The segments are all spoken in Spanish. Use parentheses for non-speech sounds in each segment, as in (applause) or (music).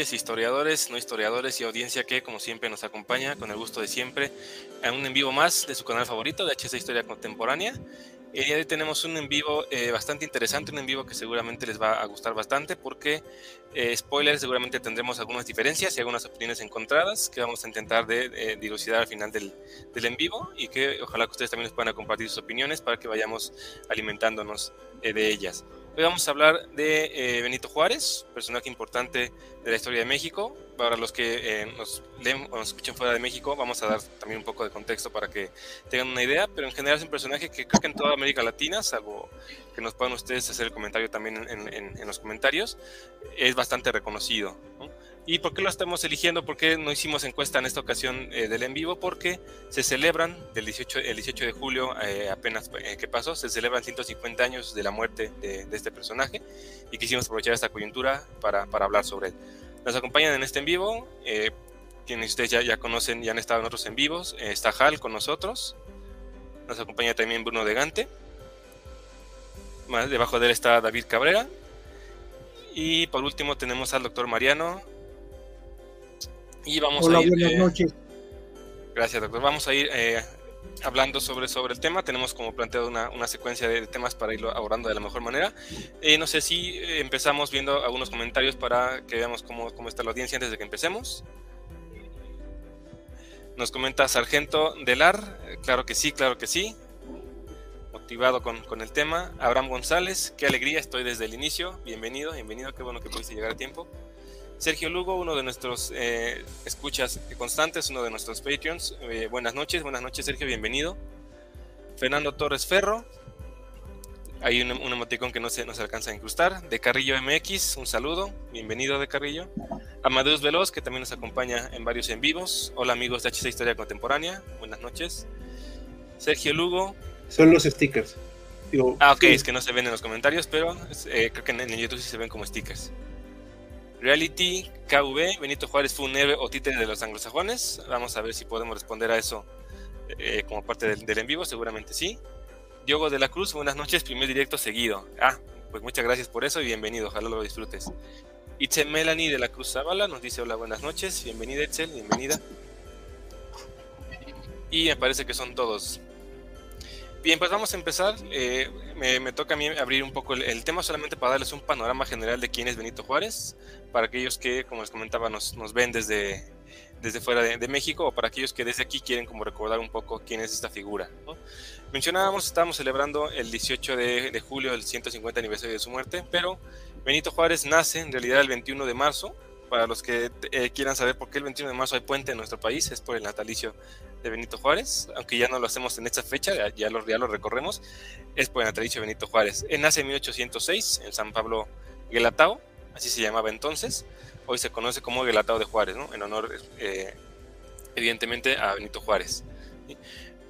Historiadores, no historiadores y audiencia que, como siempre, nos acompaña con el gusto de siempre a un en vivo más de su canal favorito de HC Historia Contemporánea. Eh, hoy tenemos un en vivo eh, bastante interesante, un en vivo que seguramente les va a gustar bastante porque, eh, spoiler, seguramente tendremos algunas diferencias y algunas opiniones encontradas que vamos a intentar de, dilucidar al final del, del, en vivo y que ojalá que ustedes también nos puedan compartir sus opiniones para que vayamos alimentándonos de ellas. Hoy vamos a hablar de Benito Juárez, personaje importante de la historia de México. Para los que eh, nos leen o nos escuchen fuera de México, vamos a dar también un poco de contexto para que tengan una idea, pero en general es un personaje que creo que en toda América Latina, salvo que nos puedan ustedes hacer el comentario también en, en, los comentarios, es bastante reconocido. ¿Y por qué lo estamos eligiendo? ¿Por qué no hicimos encuesta en esta ocasión eh, del en vivo? Porque se celebran, del 18, el 18 de julio eh, apenas que pasó, se celebran 150 años de la muerte de, este personaje y quisimos aprovechar esta coyuntura para, para hablar sobre él. Nos acompañan en este en vivo, eh, quienes ustedes ya, conocen, ya han estado en otros en vivos. Eh, está Hal con nosotros. Nos acompaña también Bruno de Gante. Más debajo de él está David Cabrera. Y por último tenemos al doctor Mariano. Y vamos Hola, a ir. Buenas eh, noches. Gracias, doctor. Vamos a ir eh, hablando sobre, sobre el tema. Tenemos como planteado una, una, secuencia de temas para irlo abordando de la mejor manera. Eh, no sé si empezamos viendo algunos comentarios para que veamos cómo, cómo está la audiencia antes de que empecemos. Nos comenta Sargento Delar, claro que sí, claro que sí. Motivado con, con, el tema. Abraham González, qué alegría, estoy desde el inicio. Bienvenido, bienvenido, qué bueno que pudiste llegar a tiempo. Sergio Lugo, uno de nuestros eh, escuchas constantes, uno de nuestros Patreons. Eh, buenas noches, buenas noches Sergio, bienvenido. Fernando Torres Ferro, hay un, un emoticón que no se, no se alcanza a incrustar. De Carrillo MX, un saludo, bienvenido de Carrillo. Amadeus Veloz, que también nos acompaña en varios en vivos. Hola amigos de HC Historia Contemporánea, buenas noches. Sergio Lugo. Son los stickers. Digo, ah, ok, sí. es que no se ven en los comentarios, pero eh, creo que en, en YouTube sí se ven como stickers. Reality KV, Benito Juárez fue un héroe o títere de los anglosajones. Vamos a ver si podemos responder a eso eh, como parte del, del, en vivo, seguramente sí. Diogo de la Cruz, buenas noches, primer directo seguido. Ah, pues muchas gracias por eso y bienvenido, ojalá lo disfrutes. Itzel Melanie de la Cruz Zavala nos dice hola, buenas noches, bienvenida Itzel, bienvenida. Y me parece que son todos. Bien, pues vamos a empezar. Eh, me, toca a mí abrir un poco el, tema solamente para darles un panorama general de quién es Benito Juárez, para aquellos que, como les comentaba, nos, ven desde, desde fuera de, México o para aquellos que desde aquí quieren como recordar un poco quién es esta figura. Mencionábamos, estábamos celebrando el 18 de, de, julio, el 150 aniversario de su muerte, pero Benito Juárez nace en realidad el 21 de marzo. Para los que eh, quieran saber por qué el 21 de marzo hay puente en nuestro país, es por el natalicio de Benito Juárez, aunque ya no lo hacemos en esta fecha, ya, lo, ya lo recorremos, es por el de Benito Juárez. Él nace en 1806 en San Pablo Guelatao, así se llamaba entonces, hoy se conoce como Guelatao de Juárez, ¿no? en honor eh, evidentemente a Benito Juárez.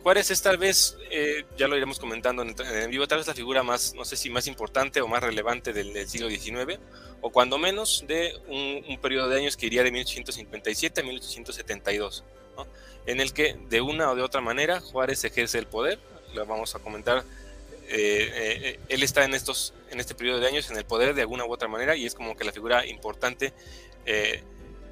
Juárez es tal vez, eh, ya lo iremos comentando en, en, vivo, tal vez la figura más, no sé si más importante o más relevante del, del siglo XIX, o cuando menos de un, un, periodo de años que iría de 1857 a 1872, ¿no? En el que de una o de otra manera Juárez ejerce el poder, lo vamos a comentar, eh, eh, él está en, estos, en este periodo de años en el poder de alguna u otra manera y es como que la figura importante eh,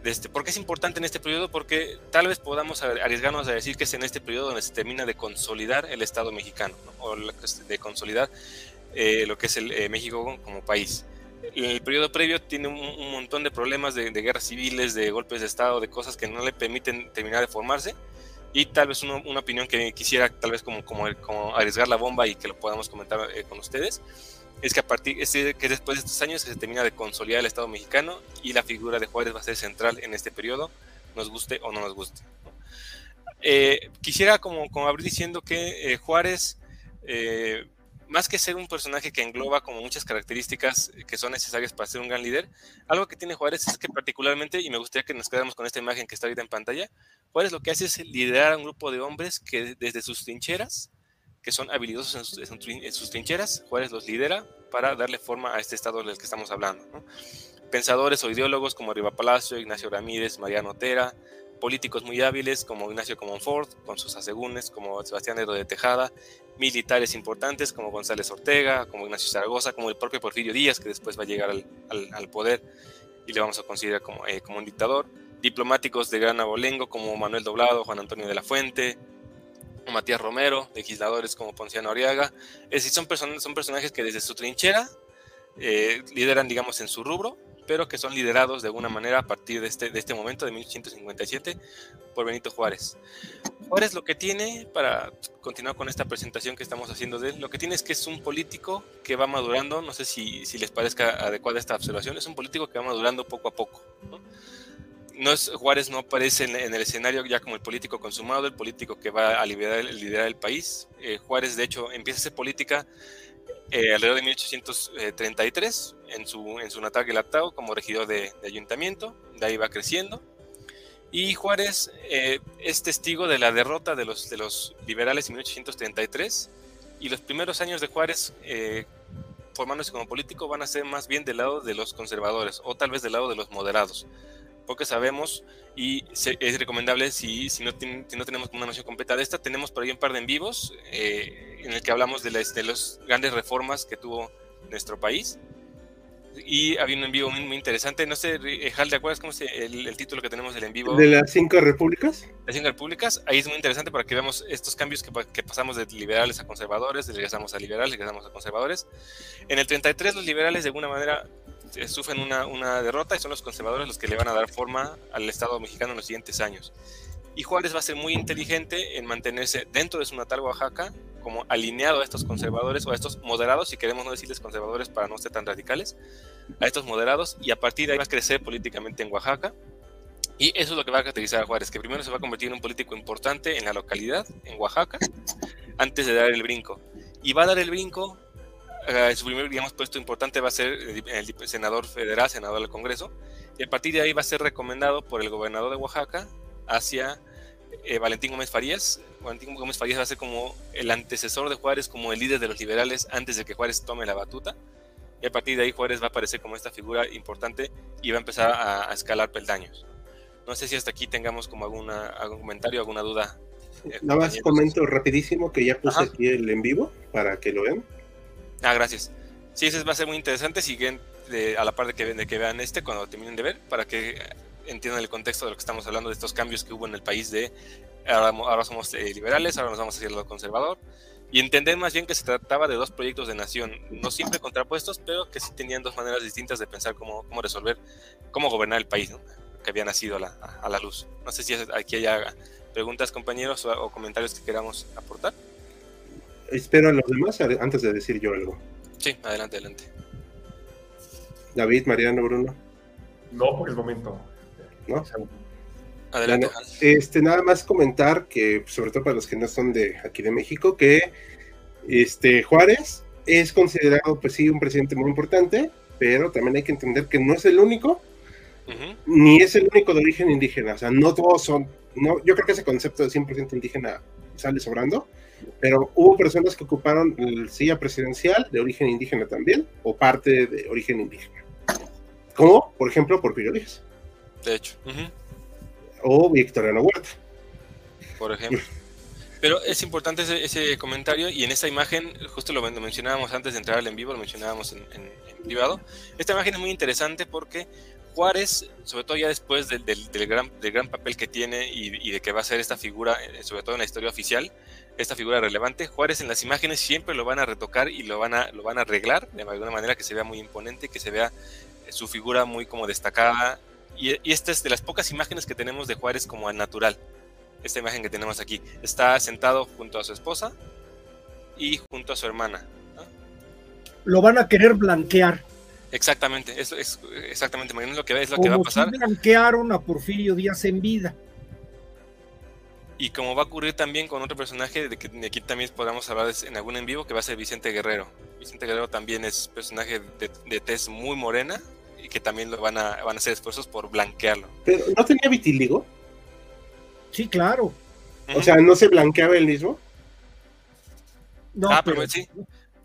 de este. ¿Por qué es importante en este periodo? Porque tal vez podamos arriesgarnos a decir que es en este periodo donde se termina de consolidar el Estado mexicano, ¿no? o de consolidar eh, lo que es el eh, México como país. El periodo previo tiene un, un montón de problemas de, de, guerras civiles, de golpes de Estado, de cosas que no le permiten terminar de formarse. Y tal vez uno, una opinión que quisiera tal vez como, como, como, arriesgar la bomba y que lo podamos comentar eh, con ustedes es que a partir es que después de estos años se termina de consolidar el Estado mexicano y la figura de Juárez va a ser central en este periodo nos guste o no nos guste. Eh, quisiera como, como abrir diciendo que Juárez más que ser un personaje que engloba como muchas características que son necesarias para ser un gran líder, algo que tiene Juárez es que particularmente, y me gustaría que nos quedáramos con esta imagen que está ahorita en pantalla, Juárez lo que hace es liderar a un grupo de hombres que desde sus trincheras, que son habilidosos en sus, trincheras, Juárez los lidera para darle forma a este estado del que estamos hablando. Pensadores o ideólogos como Riva Palacio, Ignacio Ramírez, Mariano Otera, políticos muy hábiles como Ignacio Comonfort, con sus asegúnes, como Sebastián Edo de Tejada, militares importantes como González Ortega, como Ignacio Zaragoza, como el propio Porfirio Díaz, que después va a llegar al, poder y le vamos a considerar como, eh, como un dictador, diplomáticos de gran abolengo como Manuel Doblado, Juan Antonio de la Fuente, Matías Romero, legisladores como Ponciano Arriaga, es decir, son, son personajes que desde su trinchera eh, lideran, digamos, en su rubro pero que son liderados de alguna manera a partir de este, de este momento, de 1857, por Benito Juárez. Juárez lo que tiene, para continuar con esta presentación que estamos haciendo de él, lo que tiene es que es un político que va madurando, no sé si, si les parezca adecuada esta observación, es un político que va madurando poco a poco. ¿no? es, Juárez no aparece en, el escenario ya como el político consumado, el político que va a liderar, liderar el país. Eh, Juárez, de hecho, empieza a hacer política eh, alrededor de 1833 en su, en su natal Guelatao como regidor de, ayuntamiento, de ahí va creciendo. Y Juárez eh, es testigo de la derrota de los, de los liberales en 1833 y los primeros años de Juárez eh, formándose como político van a ser más bien del lado de los conservadores o tal vez del lado de los moderados porque sabemos y es recomendable si, si, no si, no tenemos una noción completa de esta, tenemos por ahí un par de en vivos eh, en el que hablamos de, las de las grandes reformas que tuvo nuestro país. Y había un en vivo muy, interesante, no sé, Hal, ¿te acuerdas cómo es el, el, título que tenemos del en vivo? ¿De las cinco repúblicas? Las cinco repúblicas, ahí es muy interesante para que veamos estos cambios que, que pasamos de liberales a conservadores, regresamos a liberales, regresamos a conservadores. En el 33 los liberales de alguna manera eh, sufren una, una, derrota y son los conservadores los que le van a dar forma al Estado mexicano en los siguientes años. Y Juárez va a ser muy inteligente en mantenerse dentro de su natal Oaxaca como alineado a estos conservadores o a estos moderados, si queremos no decirles conservadores para no ser tan radicales, a estos moderados y a partir de ahí va a crecer políticamente en Oaxaca. Y eso es lo que va a caracterizar a Juárez, que primero se va a convertir en un político importante en la localidad, en Oaxaca, antes de dar el brinco. Y va a dar el brinco su primer digamos, puesto importante va a ser el senador federal, senador del Congreso, y a partir de ahí va a ser recomendado por el gobernador de Oaxaca hacia eh, Valentín Gómez Farías. Valentín Gómez Farías va a ser como el antecesor de Juárez, como el líder de los liberales antes de que Juárez tome la batuta. Y a partir de ahí Juárez va a aparecer como esta figura importante y va a empezar a, escalar peldaños. No sé si hasta aquí tengamos como alguna, algún comentario, alguna duda. Eh, Nada más comento rapidísimo que ya puse aquí el en vivo para que lo vean. Ah, gracias. Sí, ese va a ser muy interesante. Siguen a la par de que, de que vean este cuando terminen de ver, para que entiendan el contexto de lo que estamos hablando, de estos cambios que hubo en el país de ahora, somos eh, liberales, ahora nos vamos hacia el lado conservador. Y entender más bien que se trataba de dos proyectos de nación, no siempre contrapuestos, pero que sí tenían dos maneras distintas de pensar cómo, cómo resolver, cómo gobernar el país, que había nacido a la, a la luz. No sé si aquí hay preguntas, compañeros, o comentarios que queramos aportar espero a los demás antes de decir yo algo. Sí, adelante, adelante. David, Mariano, Bruno. No, por el momento. ¿No? Adelante. este, nada más comentar que, sobre todo para los que no son de aquí de México, que este Juárez es considerado, pues sí, un presidente muy importante, pero también hay que entender que no es el único, ni es el único de origen indígena. O sea, no todos son, no, yo creo que ese concepto de 100% indígena sale sobrando pero hubo personas que ocuparon el silla presidencial de origen indígena también, o parte de origen indígena. Como, por ejemplo, Porfirio Díaz. De hecho. O Victoriano Huerta. Por ejemplo. (laughs) Pero es importante ese, comentario y en esta imagen, justo lo, mencionábamos antes de entrar al en vivo, lo mencionábamos en, privado. Esta imagen es muy interesante porque Juárez, sobre todo ya después del, gran, del gran, papel que tiene y, de que va a ser esta figura, eh, sobre todo en la historia oficial, esta figura relevante. Juárez en las imágenes siempre lo van a retocar y lo van a, lo van a arreglar de alguna manera que se vea muy imponente, que se vea eh, su figura muy como destacada. Y, esta es de las pocas imágenes que tenemos de Juárez como al natural. Esta imagen que tenemos aquí. Está sentado junto a su esposa y junto a su hermana. Lo van a querer blanquear. Exactamente, eso es exactamente, lo que, es lo que va a pasar. Si blanquearon a Porfirio Díaz en vida. Y como va a ocurrir también con otro personaje, de que aquí también podamos hablar en algún en vivo, que va a ser Vicente Guerrero. Vicente Guerrero también es personaje de, de tez muy morena y que también lo van a, van a hacer esfuerzos por blanquearlo. ¿Pero no tenía vitiligo? Sí, claro. O sea, ¿no se blanqueaba el mismo? No, ah, pero, sí.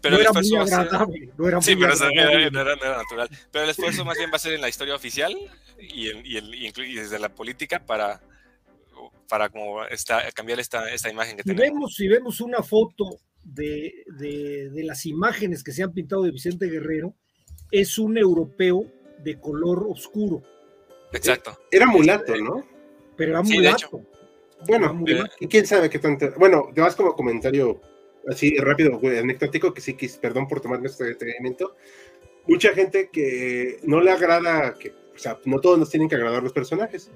Pero el esfuerzo va a ser... no era sí, pero no era, natural. Pero el esfuerzo más bien va a ser en la historia oficial y, y, el, y desde la política para, para como esta, cambiar esta, esta imagen que si tenemos. Vemos, si vemos una foto de, de, de, las imágenes que se han pintado de Vicente Guerrero, es un europeo de color oscuro. Exacto. Era mulato, ¿no? Pero era mulato. Bueno, quién sabe qué tanto. Bueno, vas como comentario así rápido, anecdótico, que sí, que, perdón por tomarme este detenimiento. Mucha gente que no le agrada, que, o sea, no todos nos tienen que agradar los personajes.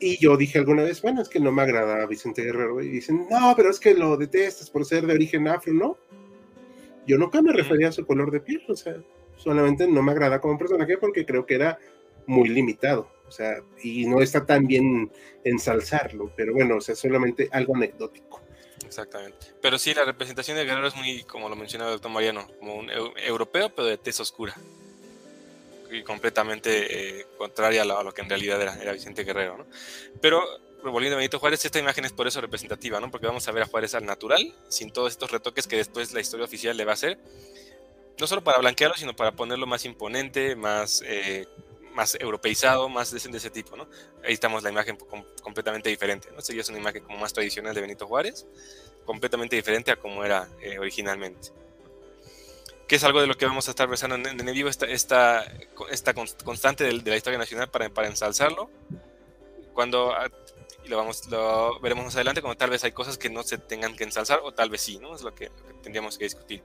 Y yo dije alguna vez, bueno, es que no me agrada Vicente Guerrero. Y dicen, no, pero es que lo detestas por ser de origen afro, ¿no? Yo nunca me refería a su color de piel, o sea, solamente no me agrada como personaje porque creo que era muy limitado, o sea, y no está tan bien ensalzarlo, pero bueno, o sea, solamente algo anecdótico. Exactamente. Pero sí, la representación de Guerrero es muy, como lo mencionaba el doctor Mariano, como un europeo, pero de tez oscura y completamente eh, contraria a lo, que en realidad era, era Vicente Guerrero, ¿no? Pero volviendo a Benito Juárez, esta imagen es por eso representativa, ¿no? Porque vamos a ver a Juárez al natural, sin todos estos retoques que después la historia oficial le va a hacer, no solo para blanquearlo, sino para ponerlo más imponente, más, eh, más europeizado, más de, ese tipo, ¿no? Ahí estamos la imagen completamente diferente, ¿no? Esta ya es una imagen como más tradicional de Benito Juárez, completamente diferente a como era eh, originalmente que es algo de lo que vamos a estar besando en, en, vivo, esta, esta, esta constante de, la historia nacional para, para ensalzarlo. Cuando ah, y lo, vamos, lo veremos más adelante, como tal vez hay cosas que no se tengan que ensalzar, o tal vez sí, ¿no? Es lo que, tendríamos que discutir.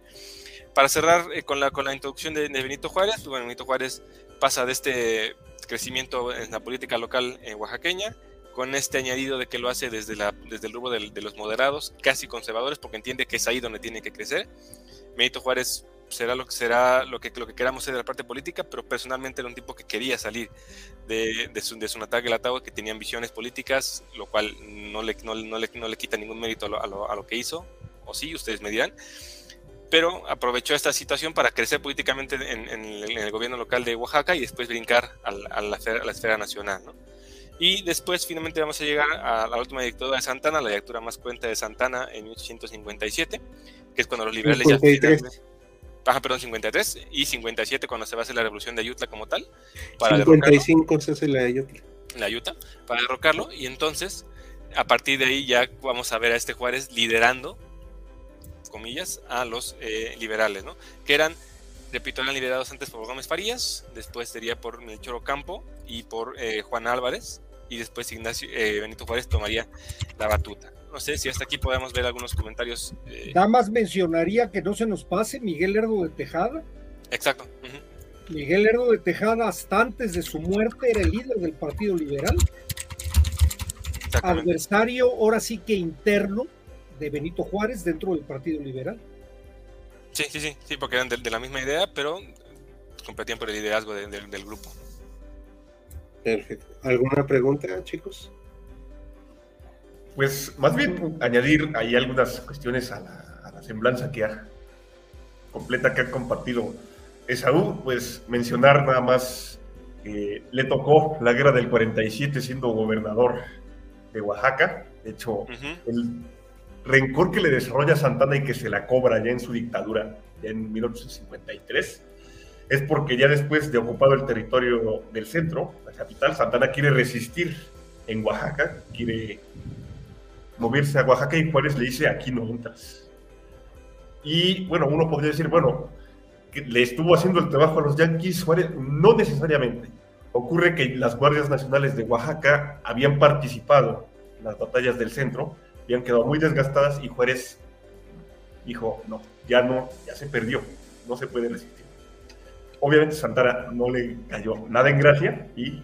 Para cerrar eh, con, la, con la introducción de, Benito Juárez, Benito Juárez pasa de este crecimiento en la política local en oaxaqueña, con este añadido de que lo hace desde, la, desde el rubro de los moderados, casi conservadores, porque entiende que es ahí donde tiene que crecer. Benito Juárez será lo que será lo que, lo que queramos ser de la parte política, pero personalmente era un tipo que quería salir de, de su, de su natal que tenía ambiciones políticas, lo cual no le, no, le, no le quita ningún mérito a lo, a, lo, que hizo, o sí, ustedes me dirán, pero aprovechó esta situación para crecer políticamente en, en, el, gobierno local de Oaxaca y después brincar a la, a la, esfera, nacional. ¿no? Y después finalmente vamos a llegar a la última dictadura de Santana, la dictadura más cuenta de Santana en 1857, que es cuando los liberales ya Ajá, perdón, 53 y 57 cuando se va a hacer la revolución de Ayutla como tal. Para 55 se hace la de Ayutla. La Ayutla, para derrocarlo. Y entonces, a partir de ahí ya vamos a ver a este Juárez liderando, comillas, a los eh, liberales, ¿no? Que eran, repito, eran liderados antes por Gómez Farías, después sería por Melchor Ocampo y por eh, Juan Álvarez, y después Ignacio, eh, Benito Juárez tomaría la batuta. No sé si hasta aquí podemos ver algunos comentarios. Eh... Nada más mencionaría que no se nos pase Miguel Lerdo de Tejada. Exacto. Miguel Lerdo de Tejada, hasta antes de su muerte, era el líder del Partido Liberal. Adversario, ahora sí que interno, de Benito Juárez dentro del Partido Liberal. Sí, sí, sí, sí, porque eran de, la misma idea, pero competían por el liderazgo del grupo. Perfecto. ¿Alguna pregunta, chicos? Pues más bien añadir ahí algunas cuestiones a la, semblanza que ha completa que ha compartido Esaú, pues mencionar nada más que le tocó la guerra del 47 siendo gobernador de Oaxaca. De hecho, el rencor que le desarrolla Santana y que se la cobra ya en su dictadura, ya en 1853, es porque ya después de ocupado el territorio del centro, la capital, Santana quiere resistir en Oaxaca, quiere moverse a Oaxaca y Juárez le dice, aquí no entras. Y bueno, uno podría decir, bueno, le estuvo haciendo el trabajo a los Yankees, Juárez, no necesariamente. Ocurre que las Guardias Nacionales de Oaxaca habían participado en las batallas del centro, habían quedado muy desgastadas y Juárez dijo, no, ya no, ya se perdió, no se puede resistir. Obviamente Santana no le cayó nada en gracia y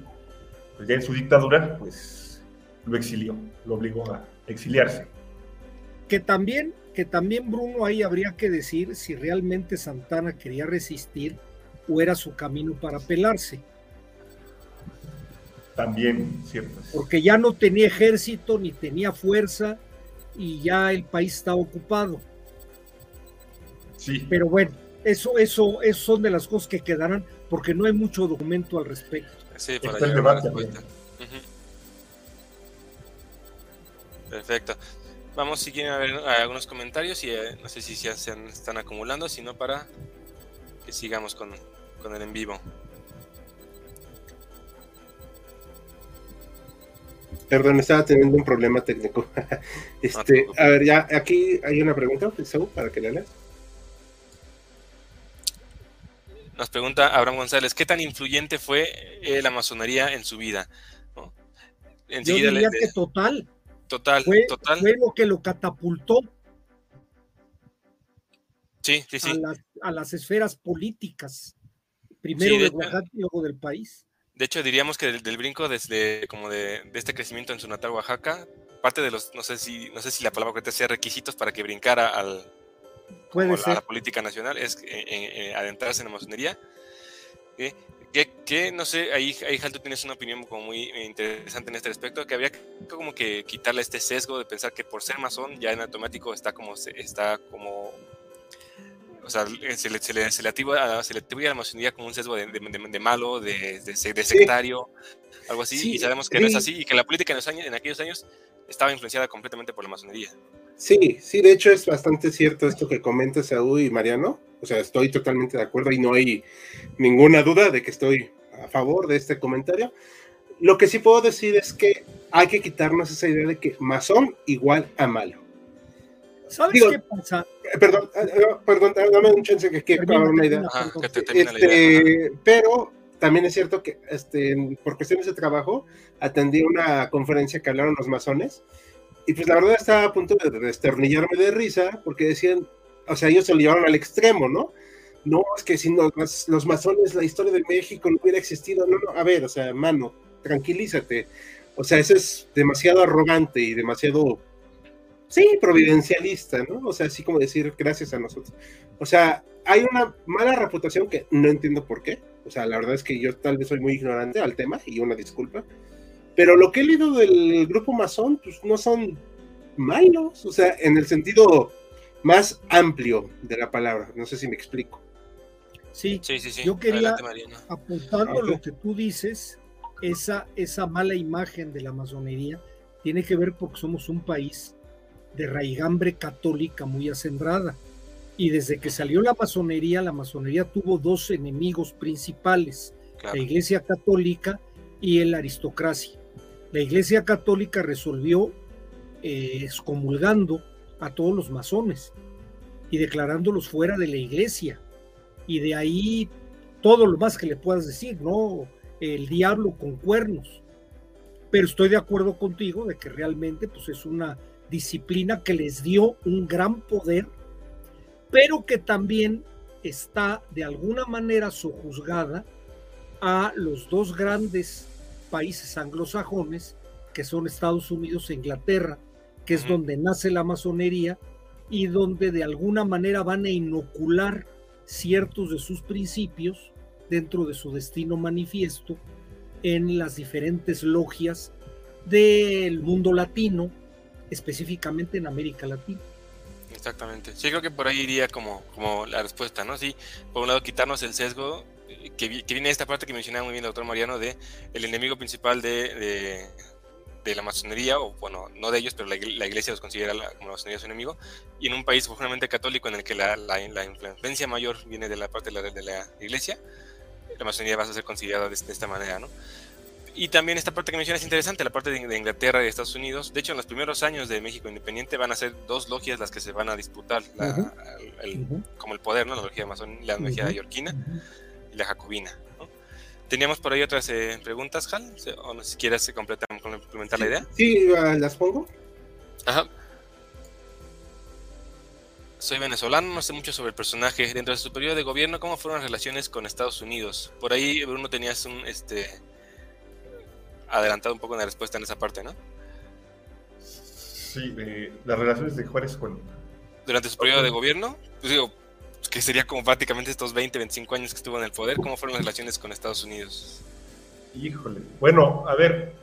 pues ya en su dictadura, pues lo exilió, lo obligó a exiliarse. Que también, que también Bruno ahí habría que decir si realmente Santana quería resistir, o era su camino para pelarse. También, cierto. Porque ya no tenía ejército ni tenía fuerza y ya el país está ocupado. Sí. Pero bueno, eso, eso, eso son de las cosas que quedarán porque no hay mucho documento al respecto. Sí, para llevar Perfecto. Vamos si quieren a ver algunos comentarios y eh, no sé si ya se están acumulando, sino para que sigamos con, con el en vivo. Perdón, estaba teniendo un problema técnico. (laughs) este, a ver, ya aquí hay una pregunta, para que la leas. Nos pregunta Abraham González, ¿qué tan influyente fue eh, la masonería en su vida? Yo diría que total. Total, fue, total. Fue lo que lo catapultó. Sí, sí, sí. A las, esferas políticas. Primero de, Oaxaca y luego del país. De hecho, diríamos que del, brinco desde como de, este crecimiento en su natal Oaxaca, parte de los, no sé si, no sé si la palabra que te sea requisitos para que brincara al, Puede a la política nacional es eh, eh, eh, adentrarse en la masonería. Que, no sé, ahí, ahí tú tienes una opinión como muy interesante en este respecto, que habría que como que quitarle este sesgo de pensar que por ser masón ya en automático está como, está como o sea, se le, se le, se le, atribuye, a, se le atribuye a la masonería como un sesgo de, de, de malo, de, sectario, algo así, y sabemos que no es así, y que la política en, los años, en aquellos años estaba influenciada completamente por la masonería. Sí, sí, de hecho es bastante cierto esto que comenta Saúl y Mariano. O sea, estoy totalmente de acuerdo y no hay ninguna duda de que estoy a favor de este comentario. Lo que sí puedo decir es que hay que quitarnos esa idea de que masón igual a malo. ¿Sabes qué pasa? Eh, perdón, eh, eh, perdón, dame un chance que quiero una idea. Este, pero también es cierto que este, por cuestiones de trabajo atendí una conferencia que hablaron los masones y pues la verdad estaba a punto de desternillarme de risa porque decían, o sea, ellos se lo llevaron al extremo, ¿no? No, es que si los, los masones, la historia de México no hubiera existido. No, no, a ver, o sea, mano, tranquilízate. O sea, eso es demasiado arrogante y demasiado, sí, providencialista, ¿no? O sea, así como decir gracias a nosotros. O sea, hay una mala reputación que no entiendo por qué. O sea, la verdad es que yo tal vez soy muy ignorante al tema y una disculpa. Pero lo que he leído del grupo masón, pues no son malos, o sea, en el sentido más amplio de la palabra. No sé si me explico. Sí, sí, sí, yo quería, apuntando lo que tú dices, esa, esa mala imagen de la masonería tiene que ver porque somos un país de raigambre católica muy acendrada. Y desde que salió la masonería, la masonería tuvo dos enemigos principales, la Iglesia Católica y la aristocracia la Iglesia Católica resolvió eh, excomulgando a todos los masones y declarándolos fuera de la iglesia. Y de ahí todo lo más que le puedas decir, ¿no? El diablo con cuernos. Pero estoy de acuerdo contigo de que realmente pues, es una disciplina que les dio un gran poder, pero que también está de alguna manera sojuzgada a los dos grandes países anglosajones, que son Estados Unidos e Inglaterra, que es donde nace la masonería y donde de alguna manera van a inocular ciertos de sus principios dentro de su destino manifiesto en las diferentes logias del mundo latino, específicamente en América Latina. Exactamente. Sí, creo que por ahí iría como, como la respuesta, ¿no? Sí, por un lado quitarnos el sesgo que, viene esta parte que mencionaba muy bien el doctor Mariano de el enemigo principal de, de, la masonería, o bueno, no de ellos, pero la, iglesia los considera como la masonería su enemigo, y en un país profundamente católico en el que la, la, influencia mayor viene de la parte de la, de la iglesia, la masonería va a ser considerada de, esta manera, ¿no? Y también esta parte que mencionas es interesante, la parte de, Inglaterra y de Estados Unidos. De hecho, en los primeros años de México Independiente van a ser dos logias las que se van a disputar, como el poder, ¿no? La logia, masón, la logia yorquina la jacobina. Teníamos por ahí otras eh, preguntas, Hal, o no si quieres completar, complementar la idea. Sí, ah, las pongo. Ajá. Soy venezolano, no sé mucho sobre el personaje. Dentro de su periodo de gobierno, ¿cómo fueron las relaciones con Estados Unidos? Por ahí, Bruno, tenías un este adelantado un poco en la respuesta en esa parte, ¿no? Sí, las relaciones de Juárez con... Durante su periodo de gobierno, pues digo, que sería como prácticamente estos 20, 25 años que estuvo en el poder, ¿cómo fueron las relaciones con Estados Unidos? Híjole, bueno, a ver,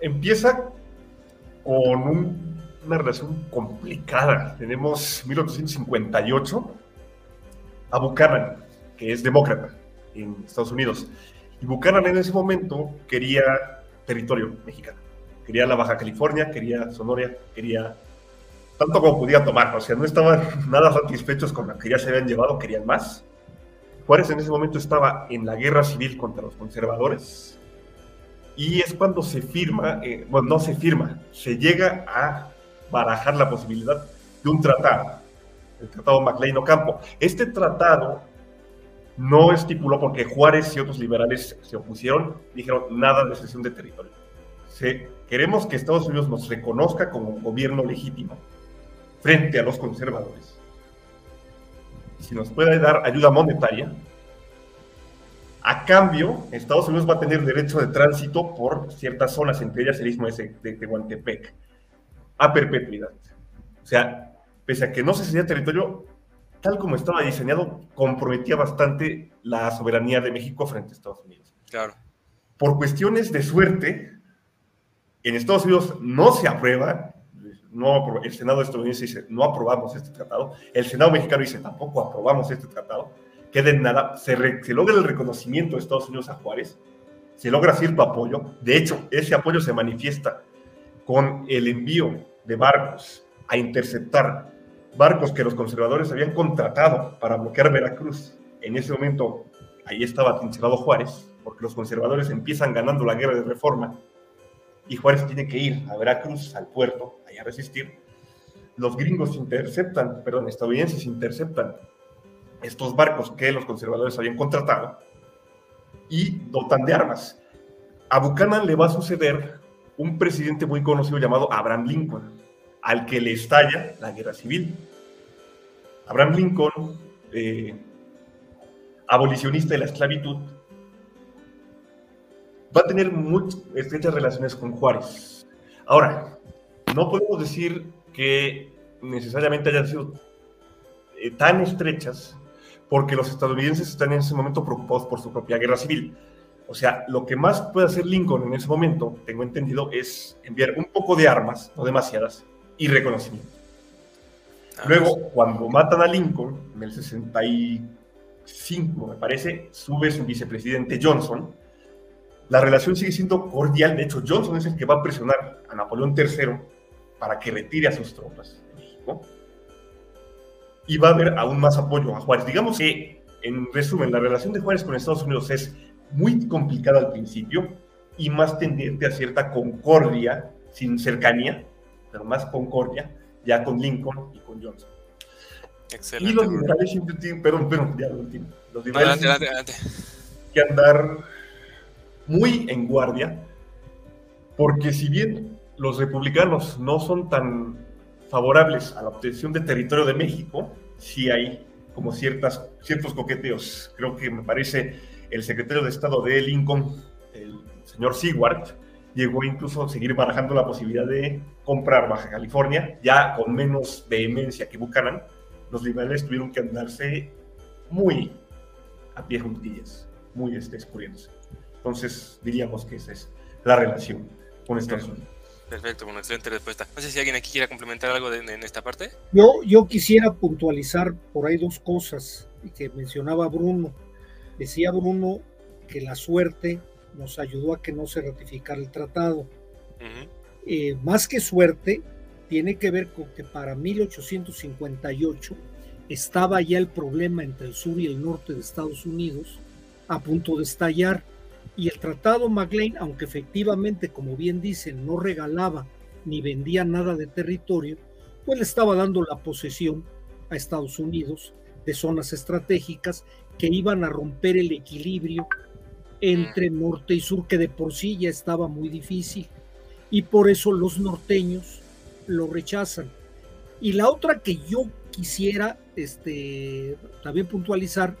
empieza con una relación complicada. Tenemos 1858 a Buchanan, que es demócrata en Estados Unidos. Y Buchanan en ese momento quería territorio mexicano. Quería la Baja California, quería Sonora, quería tanto como podía tomar. O sea, no estaban (laughs) nada satisfechos con lo que ya se habían llevado, querían más. Juárez en ese momento estaba en la guerra civil contra los conservadores y es cuando se firma, eh, bueno, no se firma, se llega a barajar la posibilidad de un tratado, el Tratado MacLean-Ocampo. Este tratado no estipuló porque Juárez y otros liberales se opusieron, dijeron nada de cesión de territorio. queremos que Estados Unidos nos reconozca como gobierno legítimo frente a los conservadores. Si nos puede dar ayuda monetaria, a cambio, Estados Unidos va a tener derecho de tránsito por ciertas zonas, entre ellas el istmo de, Tehuantepec, a perpetuidad. O sea, pese a que no se sería territorio, tal como estaba diseñado, comprometía bastante la soberanía de México frente a Estados Unidos. Claro. Por cuestiones de suerte, en Estados Unidos no se aprueba, no, el Senado estadounidense dice, no aprobamos este tratado, el Senado mexicano dice, tampoco aprobamos este tratado, queda en nada, se, logra el reconocimiento de Estados Unidos a Juárez, se logra cierto apoyo, de hecho, ese apoyo se manifiesta con el envío de barcos a interceptar barcos que los conservadores habían contratado para bloquear Veracruz. En ese momento, ahí estaba trincherado Juárez, porque los conservadores empiezan ganando la guerra de reforma y Juárez tiene que ir a Veracruz, al puerto, ahí a resistir. Los gringos interceptan, perdón, estadounidenses interceptan estos barcos que los conservadores habían contratado y dotan de armas. A Buchanan le va a suceder un presidente muy conocido llamado Abraham Lincoln, al que le estalla la guerra civil. Abraham Lincoln, eh, abolicionista de la esclavitud, va a tener muy estrechas relaciones con Juárez. Ahora, no podemos decir que necesariamente hayan sido eh, tan estrechas porque los estadounidenses están en ese momento preocupados por su propia guerra civil. O sea, lo que más puede hacer Lincoln en ese momento, tengo entendido, es enviar un poco de armas, no demasiadas, y reconocimiento. Ah, Luego, pues. cuando matan a Lincoln, en el 65, me parece, sube su vicepresidente Johnson. La relación sigue siendo cordial. De hecho, Johnson es el que va a presionar a Napoleón III para que retire a sus tropas de México y va a haber aún más apoyo a Juárez. Digamos que, en resumen, la relación de Juárez con Estados Unidos es muy complicada al principio y más tendiente a cierta concordia, sin cercanía, pero más concordia, ya con Lincoln y con Johnson. Excelente. Y los liberales perdón, perdón, ya lo último. Los liberales adelante, adelante, que andar muy en guardia, porque si bien los republicanos no son tan favorables a la obtención de territorio de México, sí hay como ciertas, ciertos coqueteos. Creo que me parece el secretario de Estado de Lincoln, el señor Seward, llegó incluso a seguir barajando la posibilidad de comprar Baja California, ya con menos vehemencia que Buchanan. Los liberales tuvieron que andarse muy a pie juntillas, muy este, Entonces, diríamos que esa es la relación con Estados Unidos. Perfecto, una excelente respuesta. No sé si alguien aquí quiera complementar algo en esta parte. Yo, yo quisiera puntualizar por ahí dos cosas que mencionaba Bruno. Decía Bruno que la suerte nos ayudó a que no se ratificara el tratado. Eh, más que suerte, tiene que ver con que para 1858 estaba ya el problema entre el sur y el norte de Estados Unidos a punto de estallar y el tratado McLean, aunque efectivamente, como bien dicen, no regalaba ni vendía nada de territorio, pues le estaba dando la posesión a Estados Unidos de zonas estratégicas que iban a romper el equilibrio entre norte y sur, que de por sí ya estaba muy difícil. Y por eso los norteños lo rechazan. Y la otra que yo quisiera este, también puntualizar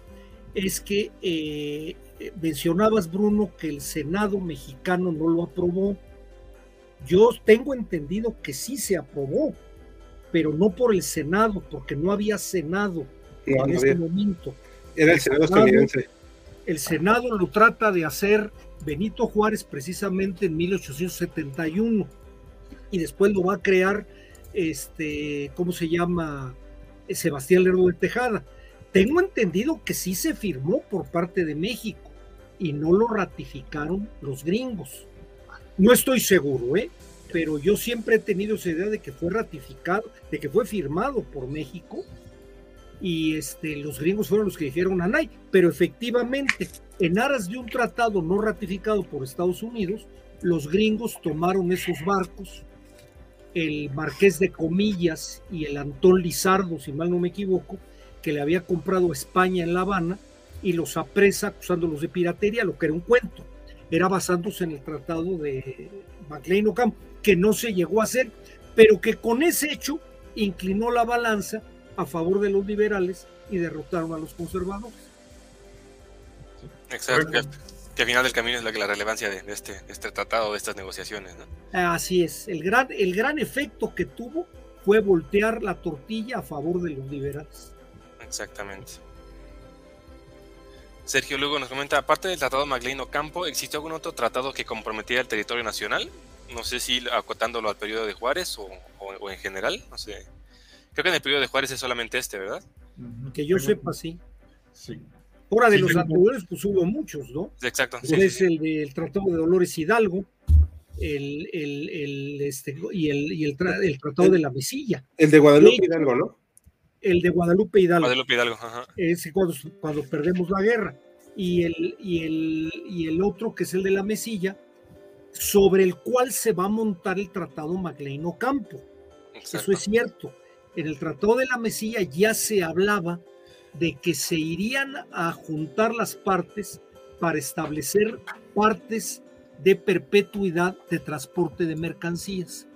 es que eh, mencionabas, Bruno, que el Senado mexicano no lo aprobó. Yo tengo entendido que sí se aprobó, pero no por el Senado, porque no había Senado en este momento. Era el Senado estadounidense. El Senado lo trata de hacer Benito Juárez precisamente en 1871 y después lo va a crear, este, ¿cómo se llama? Sebastián Lerdo de Tejada. Tengo entendido que sí se firmó por parte de México y no lo ratificaron los gringos. No estoy seguro, ¿eh? pero yo siempre he tenido esa idea de que fue ratificado, de que fue firmado por México y este, los gringos fueron los que dijeron a Nay, pero efectivamente, en aras de un tratado no ratificado por Estados Unidos, los gringos tomaron esos barcos, el Marqués de Comillas y el Antón Lizardo, si mal no me equivoco, que le había comprado España en La Habana y los apresa acusándolos de piratería, lo que era un cuento. Era basándose en el tratado de MacLean Ocampo, que no se llegó a hacer, pero que con ese hecho inclinó la balanza a favor de los liberales y derrotaron a los conservadores. Exacto, que, al final del camino es la, la relevancia de, este, este, tratado, de estas negociaciones. Así es, el gran, el gran efecto que tuvo fue voltear la tortilla a favor de los liberales. Exactamente. Sergio Lugo nos comenta, aparte del Tratado Maglino Campo, ¿existe algún otro tratado que comprometiera el territorio nacional? No sé si acotándolo al periodo de Juárez o, en general, no sé. Creo que en el periodo de Juárez es solamente este, ¿verdad? Que yo sepa, sí. Sí. Ahora de los anteriores, pues hubo muchos, ¿no? Exacto. es el del Tratado de Dolores Hidalgo, el, el, este, y, el, y el, Tratado de la Mesilla. El de Guadalupe Hidalgo, ¿no? el de Guadalupe Hidalgo. Guadalupe Hidalgo, ajá. Es cuando, cuando perdemos la guerra. Y el, y, el, y el otro, que es el de la Mesilla, sobre el cual se va a montar el Tratado Maclean Ocampo. Eso es cierto. En el Tratado de la Mesilla ya se hablaba de que se irían a juntar las partes para establecer partes de perpetuidad de transporte de mercancías.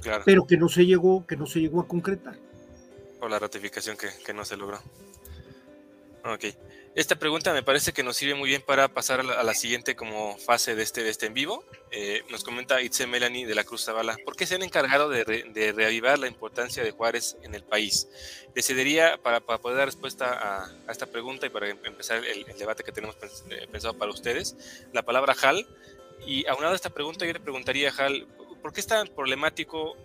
Claro. Pero que no se llegó, que no se llegó a concretar o la ratificación que, no se logró. Ok. Esta pregunta me parece que nos sirve muy bien para pasar a la, siguiente como fase de este, de este en vivo. Eh, nos comenta Itze Melanie de la Cruz Zavala, ¿por qué se han encargado de, de reavivar la importancia de Juárez en el país? Decidiría, para, para poder dar respuesta a, esta pregunta y para empezar el, debate que tenemos eh, pensado para ustedes, la palabra HAL. Y aunado a esta pregunta, yo le preguntaría a HAL, ¿por qué es tan problemático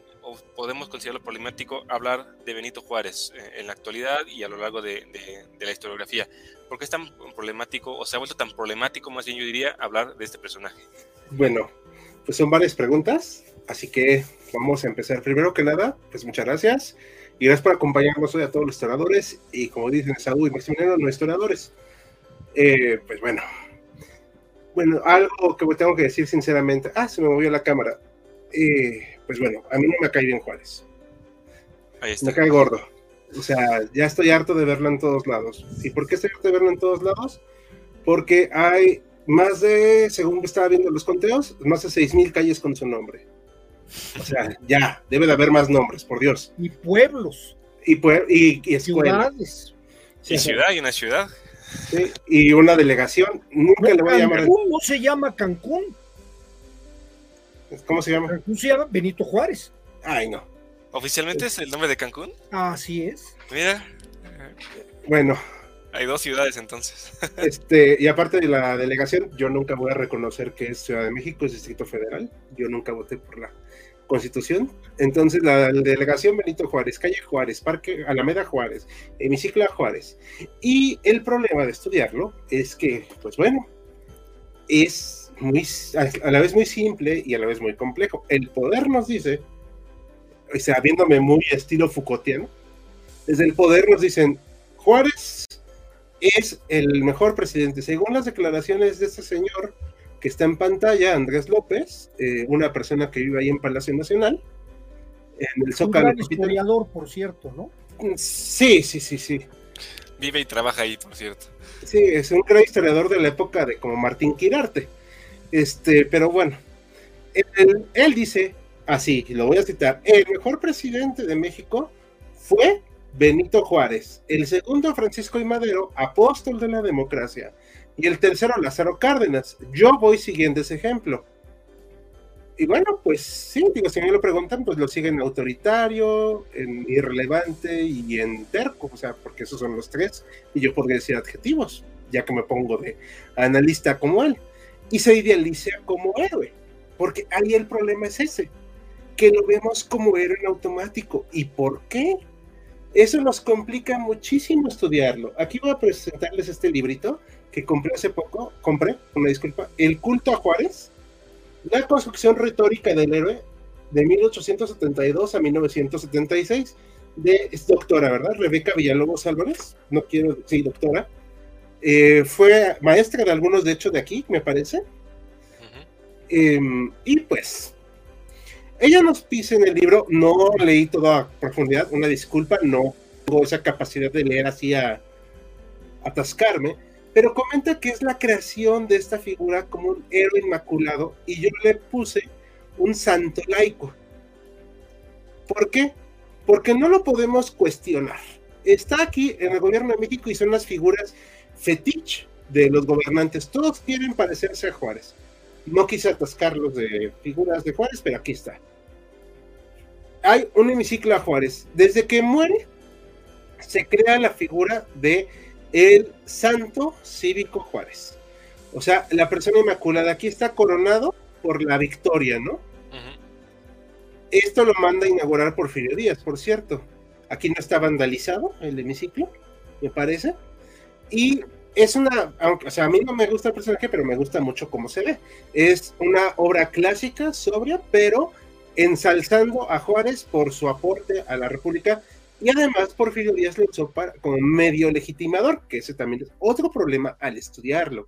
podemos considerarlo problemático hablar de Benito Juárez eh, en la actualidad y a lo largo de, la historiografía. ¿Por qué es tan problemático, o se ha vuelto tan problemático, más bien yo diría, hablar de este personaje? Bueno, pues son varias preguntas, así que vamos a empezar. Primero que nada, pues muchas gracias. Y gracias por acompañarnos hoy a todos los historiadores y como dicen Saúl y Maximiliano, no historiadores. Eh, pues bueno, bueno, algo que tengo que decir sinceramente. Ah, se me movió la cámara. Eh, pues bueno, a mí no me cae bien Juárez. Me cae gordo. O sea, ya estoy harto de verlo en todos lados. ¿Y por qué estoy harto de verlo en todos lados? Porque hay más de, según estaba viendo los conteos, más de 6.000 calles con su nombre. O sea, ya, debe de haber más nombres, por Dios. Y pueblos. Y, y, ciudades. Sí, ciudad y una ciudad. Sí, y una delegación. Nunca le voy a llamar. Cancún no se llama Cancún. ¿Cómo se llama? Cancún se llama Benito Juárez. Ay, no. ¿Oficialmente es el nombre de Cancún? Así es. Mira. Bueno. Hay dos ciudades entonces. (laughs) Este, y aparte de la delegación, yo nunca voy a reconocer que es Ciudad de México, es Distrito Federal. Yo nunca voté por la Constitución. Entonces, la delegación Benito Juárez, calle Juárez, Parque Alameda Juárez, hemiciclo Juárez. Y el problema de estudiarlo es que, pues bueno, es muy, a la vez muy simple y a la vez muy complejo. El poder nos dice, o sea, viéndome muy estilo Foucaultiano, desde el poder nos dicen, Juárez es el mejor presidente. Según las declaraciones de este señor que está en pantalla, Andrés López, eh, una persona que vive ahí en Palacio Nacional, en el Zócalo. Un historiador, por cierto, ¿no? Sí, sí, sí, sí. Vive y trabaja ahí, por cierto. Sí, es un gran historiador de la época de como Martín Quirarte. Este, pero bueno, él, dice así, lo voy a citar, el mejor presidente de México fue Benito Juárez, el segundo Francisco y Madero, apóstol de la democracia, y el tercero Lázaro Cárdenas. Yo voy siguiendo ese ejemplo. y bueno, pues sí, digo, si me lo preguntan, pues lo siguen autoritario, en irrelevante y en terco, o sea, porque esos son los tres, y yo podría decir adjetivos, ya que me pongo de analista como él, y se idealiza como héroe, porque ahí el problema es ese, que lo vemos como héroe en automático. ¿Y por qué? Eso nos complica muchísimo estudiarlo. Aquí voy a presentarles este librito que compré hace poco, compré, una disculpa, El culto a Juárez, la construcción retórica del héroe de 1872 a 1976, de, doctora, ¿verdad? Rebeca Villalobos Álvarez, no quiero, decir doctora. Eh, fue maestra de algunos, de hecho, de aquí, me parece. Em, y pues, ella nos pisa en el libro, no leí toda profundidad, una disculpa, no tengo esa capacidad de leer así a atascarme, pero comenta que es la creación de esta figura como un héroe inmaculado y yo le puse un santo laico. ¿Por qué? Porque no lo podemos cuestionar. Está aquí en el gobierno de México y son las figuras fetiche de los gobernantes. Todos quieren parecerse a Juárez. No quise atascarlos de figuras de Juárez, pero aquí está. Hay un hemiciclo a Juárez. Desde que muere, se crea la figura de el santo cívico Juárez. O sea, la persona inmaculada aquí está coronado por la victoria, ¿no? Esto lo manda a inaugurar Porfirio Díaz, por cierto. Aquí no está vandalizado el hemiciclo, me parece. Y es una, aunque, o sea, a mí no me gusta el personaje, pero me gusta mucho cómo se ve. Es una obra clásica, sobria, pero ensalzando a Juárez por su aporte a la República y además Porfirio Díaz lo usó para, como medio legitimador, que ese también es otro problema al estudiarlo.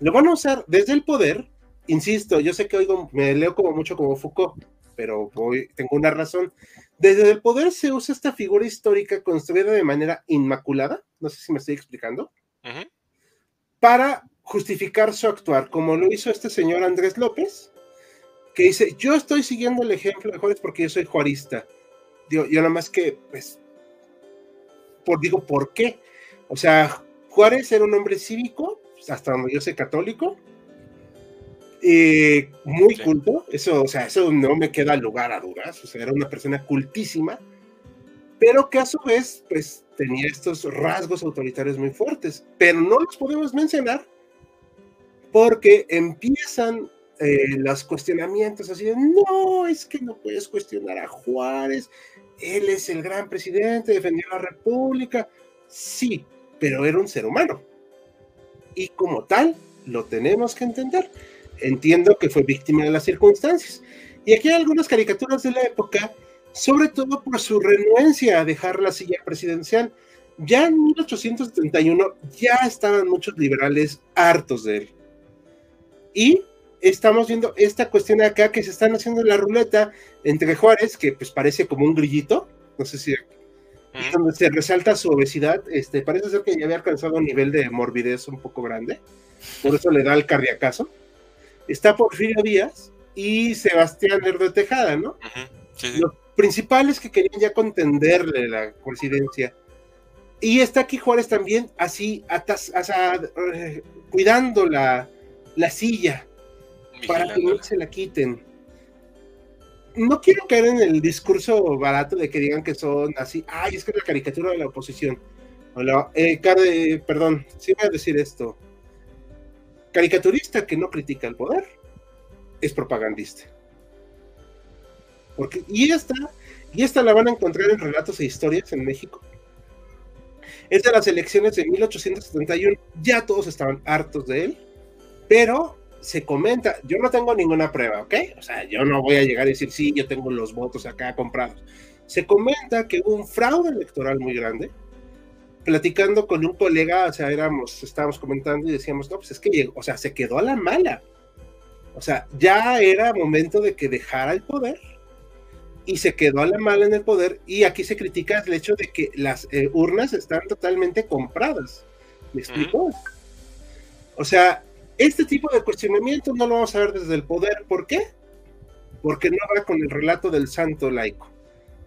Lo van a usar desde el poder, insisto, yo sé que oigo, me leo como mucho como Foucault, pero tengo una razón. Desde el poder se usa esta figura histórica construida de manera inmaculada, no sé si me estoy explicando, para justificar su actuar, como lo hizo este señor Andrés López, que dice, yo estoy siguiendo el ejemplo de Juárez porque yo soy juarista yo nada más que, pues, por, digo, ¿por qué? O sea, Juárez era un hombre cívico, hasta donde yo sé católico, eh, muy culto, eso, o sea, eso no me queda lugar a dudas, o sea, era una persona cultísima, pero que a su vez, pues, tenía estos rasgos autoritarios muy fuertes, pero no los podemos mencionar porque empiezan eh, los cuestionamientos así de, no, es que no puedes cuestionar a Juárez, él es el gran presidente, defendió la república, sí, pero era un ser humano. Y como tal, lo tenemos que entender. Entiendo que fue víctima de las circunstancias. Y aquí hay algunas caricaturas de la época, sobre todo por su renuencia a dejar la silla presidencial. Ya en 1871 ya estaban muchos liberales hartos de él. Y estamos viendo esta cuestión acá que se están haciendo la ruleta entre Juárez, que pues parece como un grillito, no sé si donde se resalta su obesidad, este, parece ser que ya había alcanzado un nivel de morbidez un poco grande, por eso le da el cardiacazo. Está Porfirio Díaz y Sebastián Lerdo Tejada, ¿no? Los principales que querían ya contenderle la presidencia. Y está aquí Juárez también, así, atas, eh, cuidando la, la silla, para que no se la quiten. No quiero caer en el discurso barato de que digan que son así, ay, es que es la caricatura de la oposición. Hola, eh, perdón, sí voy a decir esto. Caricaturista que no critica el poder es propagandista. Porque, y esta, y esta la van a encontrar en relatos e historias en México. Es de las elecciones de 1871. Ya todos estaban hartos de él, pero se comenta, yo no tengo ninguna prueba, ¿ok? O sea, yo no voy a llegar a decir, sí, yo tengo los votos acá comprados. Se comenta que hubo un fraude electoral muy grande. Platicando con un colega, o sea, éramos, estábamos comentando y decíamos, no, pues es que llegó, o sea, se quedó a la mala. O sea, ya era momento de que dejara el poder y se quedó a la mala en el poder. Y aquí se critica el hecho de que las eh, urnas están totalmente compradas. ¿Me explico? O sea, este tipo de cuestionamiento no lo vamos a ver desde el poder. ¿Por qué? Porque no va con el relato del santo laico.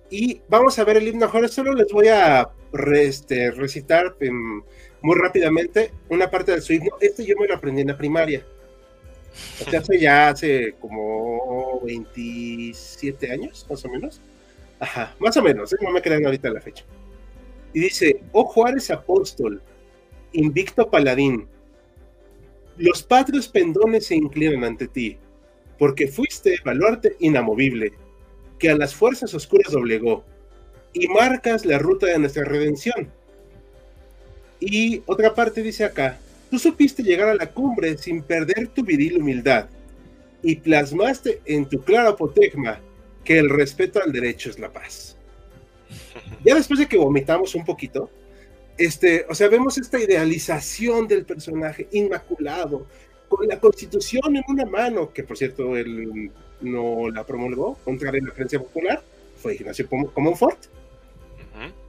Y vamos a ver el himno Juárez. Solo les voy a este, recitar em, muy rápidamente una parte de su himno. Este yo me lo aprendí en la primaria. Hace ya hace como 27 años, más o menos. Ajá, más o menos, ¿eh? no me crean ahorita la fecha. Y dice, oh Juárez apóstol, invicto paladín, los patrios pendones se inclinan ante ti, porque fuiste baluarte inamovible, que a las fuerzas oscuras doblegó, y marcas la ruta de nuestra redención. Y otra parte dice acá, tú supiste llegar a la cumbre sin perder tu viril humildad, y plasmaste en tu claro apotegma que el respeto al derecho es la paz. Ya después de que vomitamos un poquito, este, o sea, vemos esta idealización del personaje inmaculado, con la constitución en una mano, que por cierto él no la promulgó, contrario a la creencia popular, fue Ignacio Comonfort.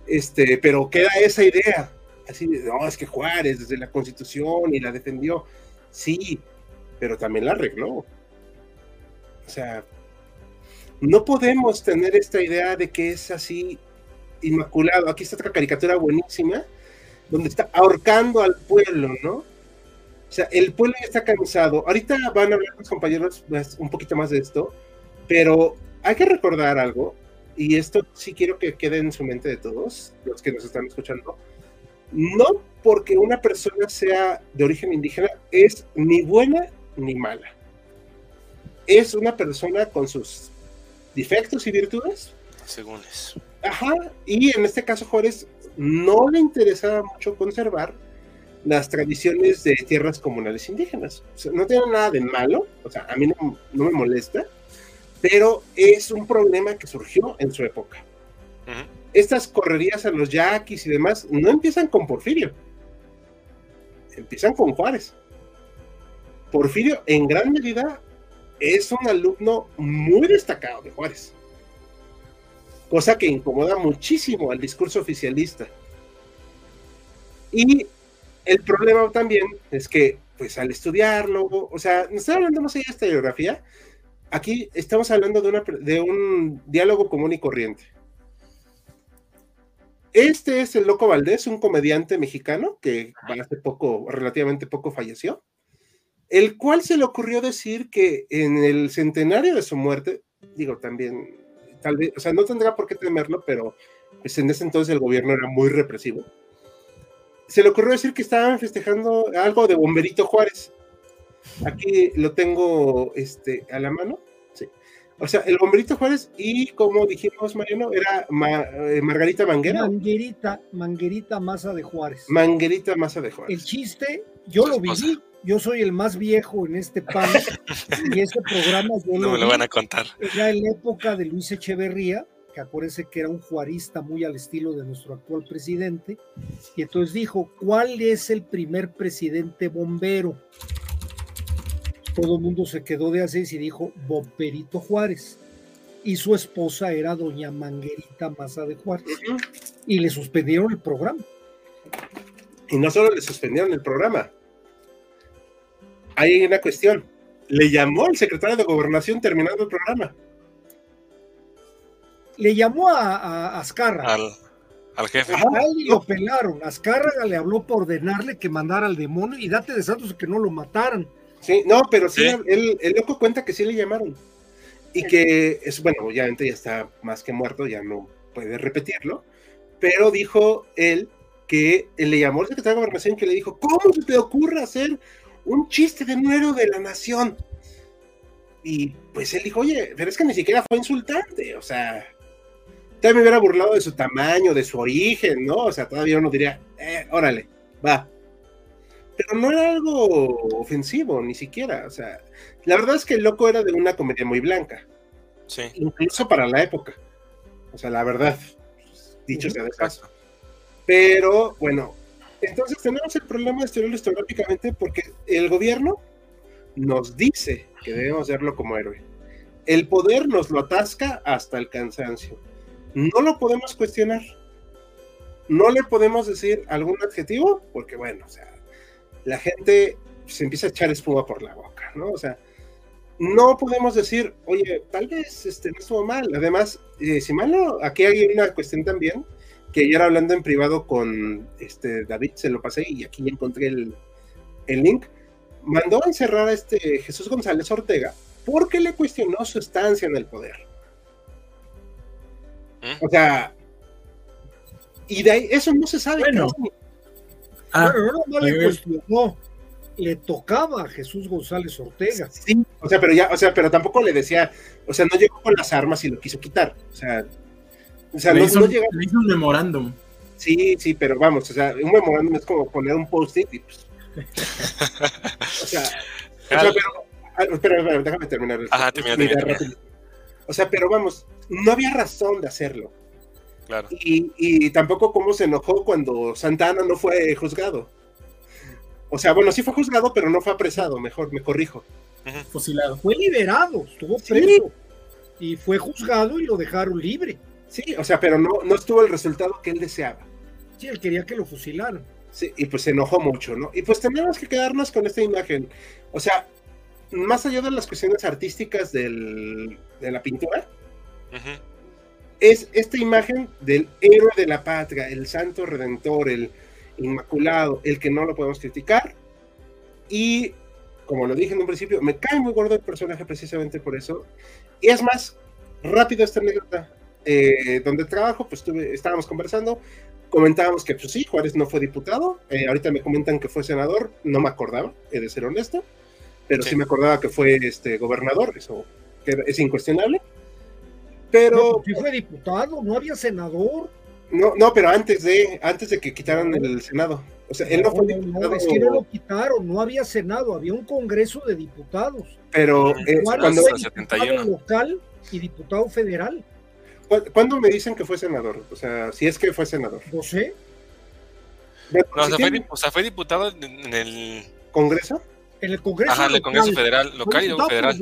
Este, pero queda esa idea, así de, no, es que Juárez desde la constitución y la defendió, sí, pero también la arregló. O sea, no podemos tener esta idea de que es así inmaculado. Aquí está otra caricatura buenísima, donde está ahorcando al pueblo, ¿no? O sea, el pueblo ya está cansado. Ahorita van a hablar los compañeros pues, un poquito más de esto, pero hay que recordar algo, y esto sí quiero que quede en su mente de todos, los que nos están escuchando. No porque una persona sea de origen indígena es ni buena ni mala. Es una persona con sus defectos y virtudes. Según eso. Ajá, y en este caso Juárez no le interesaba mucho conservar las tradiciones de tierras comunales indígenas. no tiene nada de malo, o sea, a mí no, me molesta, pero es un problema que surgió en su época. Estas correrías a los yaquis y demás no empiezan con Porfirio, empiezan con Juárez. Porfirio en gran medida es un alumno muy destacado de Juárez, cosa que incomoda muchísimo al discurso oficialista. Y el problema también es que, pues al estudiarlo, o sea, no estamos hablando más allá de esta biografía, aquí estamos hablando de, una, un diálogo común y corriente. Este es el Loco Valdés, un comediante mexicano que hace poco, relativamente poco, falleció el cual se le ocurrió decir que en el centenario de su muerte, digo también, tal vez, o sea, no tendrá por qué temerlo, pero pues en ese entonces el gobierno era muy represivo. Se le ocurrió decir que estaban festejando algo de Bomberito Juárez. Aquí lo tengo este, a la mano. Sí. O sea, el Bomberito Juárez y como dijimos, Mariano, era eh, Margarita Manguera. Manguerita, Manguerita Maza de Juárez. Manguerita Maza de Juárez. El chiste, yo lo viví yo soy el más viejo en este pan (laughs) y ese programa no me lo van a contar. Era en la época de Luis Echeverría, que acuérdense que era un juarista muy al estilo de nuestro actual presidente, y entonces dijo, ¿cuál es el primer presidente bombero? Todo el mundo se quedó de así y dijo, Bomberito Juárez. Y su esposa era doña Manguerita Maza de Juárez. Y le suspendieron el programa. Y no solo le suspendieron el programa, hay una cuestión. Le llamó el secretario de Gobernación terminando el programa. Le llamó a, Azcarra. Al, jefe. A él lo pelaron. Azcárraga le habló para ordenarle que mandara al demonio y date de santos que no lo mataran. Sí, no, pero sí, El, el, loco cuenta que sí le llamaron. Y que es, bueno, obviamente ya está más que muerto, ya no puede repetirlo. Pero dijo él que le llamó al secretario de Gobernación que le dijo, ¿cómo se te ocurre hacer un chiste de número de la nación. Y pues él dijo, oye, pero es que ni siquiera fue insultante, o sea, todavía me hubiera burlado de su tamaño, de su origen, ¿no? O sea, todavía uno diría, eh, órale, va. Pero no era algo ofensivo, ni siquiera, o sea, la verdad es que el loco era de una comedia muy blanca. Sí. Incluso para la época. O sea, la verdad, dicho sea de paso. Pero bueno, entonces tenemos el problema de estudiarlo historiográficamente porque el gobierno nos dice que debemos verlo como héroe. El poder nos lo atasca hasta el cansancio. No lo podemos cuestionar. No le podemos decir algún adjetivo porque, bueno, o sea, la gente se empieza a echar espuma por la boca, ¿no? O sea, no podemos decir, oye, tal vez este, no estuvo mal. Además, eh, si mal no, aquí hay una cuestión también que ayer hablando en privado con este David, se lo pasé y aquí encontré el, link, mandó a encerrar a este Jesús González Ortega porque le cuestionó su estancia en el poder. ¿Mm? O sea, y de ahí, eso no se sabe. Bueno, ah, no, le cuestionó, le tocaba a Jesús González Ortega. Sí, o sea, pero ya, o sea, pero tampoco le decía, o sea, no llegó con las armas y lo quiso quitar. O sea, o sea, no, hizo, llegó. Le hizo un memorándum. Sí, sí, pero vamos, o sea, un memorándum es como poner un post-it y pues. o sea, o sea pero, ah, espera, déjame terminar. Ajá, termina, O sea, pero vamos, no había razón de hacerlo. Claro. Y, y, tampoco cómo se enojó cuando Santana no fue juzgado. O sea, bueno, sí fue juzgado, pero no fue apresado, mejor, me corrijo. Fusilado. Fue liberado, estuvo preso. Y fue juzgado y lo dejaron libre. Sí, o sea, pero no, no estuvo el resultado que él deseaba. Sí, él quería que lo fusilaran. Sí, y pues se enojó mucho, ¿no? Y pues tenemos que quedarnos con esta imagen. O sea, más allá de las cuestiones artísticas del, de la pintura, es esta imagen del héroe de la patria, el santo redentor, el inmaculado, el que no lo podemos criticar. Y como lo dije en un principio, me cae muy gordo el personaje precisamente por eso. Y es más, rápido esta anécdota. Eh, donde trabajo, pues estábamos conversando, comentábamos que pues sí, Juárez no fue diputado, eh, ahorita me comentan que fue senador, no me acordaba, he de ser honesto, pero sí, me acordaba que fue este gobernador, eso es incuestionable. Pero. No, fue diputado, no había senador. No, no, pero antes de, antes de que quitaran el Senado. O sea, él no, fue diputado. No, es que no lo quitaron, no había Senado, había un Congreso de Diputados. Pero eh, cuando fue diputado local y diputado federal. ¿Cuándo me dicen que fue senador? O sea, si es que fue senador. No sé. No, o, sea, fue, diputado en el Congreso. En el Congreso. Ajá, en el Congreso Federal, local y federal.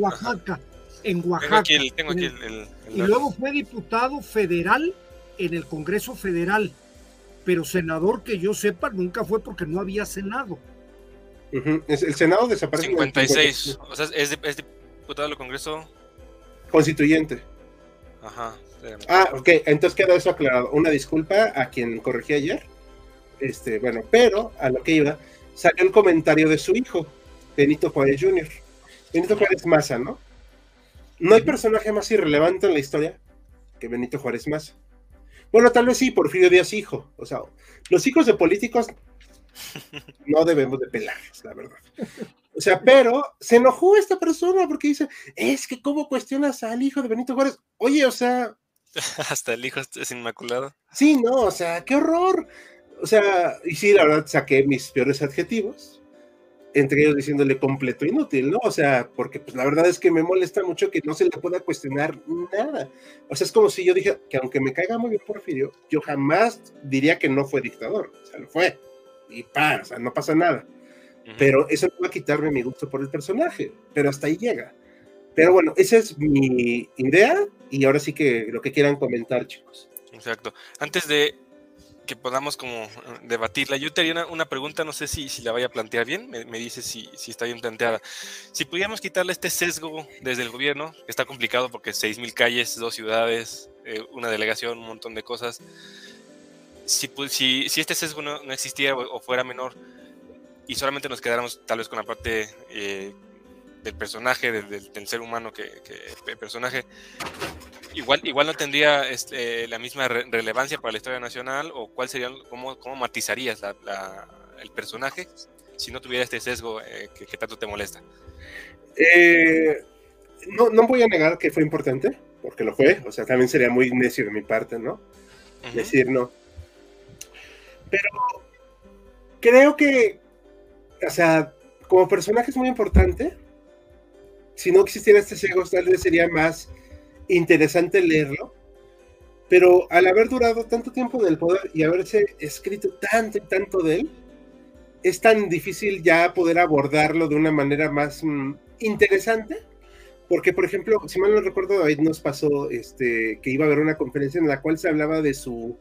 En Oaxaca en Oaxaca. y luego fue diputado federal en el Congreso Federal, pero senador que yo sepa nunca fue porque no había Senado. El Senado desapareció. 56, o sea, es, diputado del Congreso Constituyente. Ajá. Ah, ok, entonces queda eso aclarado. Una disculpa a quien corregí ayer. Este, bueno, pero a lo que iba, salió el comentario de su hijo, Benito Juárez Jr. Benito Juárez Maza, ¿no? No hay personaje más irrelevante en la historia que Benito Juárez más. Bueno, tal vez sí, Porfirio Díaz hijo. O sea, los hijos de políticos no debemos de pelarlos, la verdad. O sea, pero se enojó esta persona porque dice, es que cómo cuestionas al hijo de Benito Juárez. Oye, o sea... (laughs) Hasta el hijo es inmaculado. Sí, no, o sea, qué horror. O sea, y sí, la verdad saqué mis peores adjetivos entre ellos diciéndole completo inútil, ¿no? O sea, porque pues la verdad es que me molesta mucho que no se le pueda cuestionar nada. O sea, es como si yo dije que aunque me caiga muy bien Porfirio, yo jamás diría que no fue dictador, o sea, lo fue. Y pa, o sea, no pasa nada. Pero eso no va a quitarme mi gusto por el personaje, pero hasta ahí llega. Pero bueno, esa es mi idea y ahora sí que lo que quieran comentar, chicos. Exacto. Antes de que podamos como eh, debatirla. Yo te haría una, pregunta, no sé si, si, la vaya a plantear bien, me, me dice si, si, está bien planteada. Si pudiéramos quitarle este sesgo desde el gobierno, que está complicado porque 6.000 calles, dos ciudades, eh, una delegación, un montón de cosas. Si, si, si este sesgo no, no existiera o, fuera menor y solamente nos quedáramos tal vez con la parte eh, del personaje, del, del, ser humano que, que, el personaje, igual, igual no tendría este, la misma relevancia para la historia nacional o cuál sería, cómo, cómo matizarías la, el personaje si no tuviera este sesgo eh, que, tanto te molesta. Eh, no, no voy a negar que fue importante, porque lo fue, o sea, también sería muy necio de mi parte, ¿no? Decir no. Pero creo que, o sea, como personaje es muy importante, si no existiera este ciego, tal vez sería más interesante leerlo. Pero al haber durado tanto tiempo en el poder y haberse escrito tanto y tanto de él, es tan difícil ya poder abordarlo de una manera más mm, interesante. Porque, por ejemplo, si mal no recuerdo, David nos pasó este, que iba a haber una conferencia en la cual se hablaba de su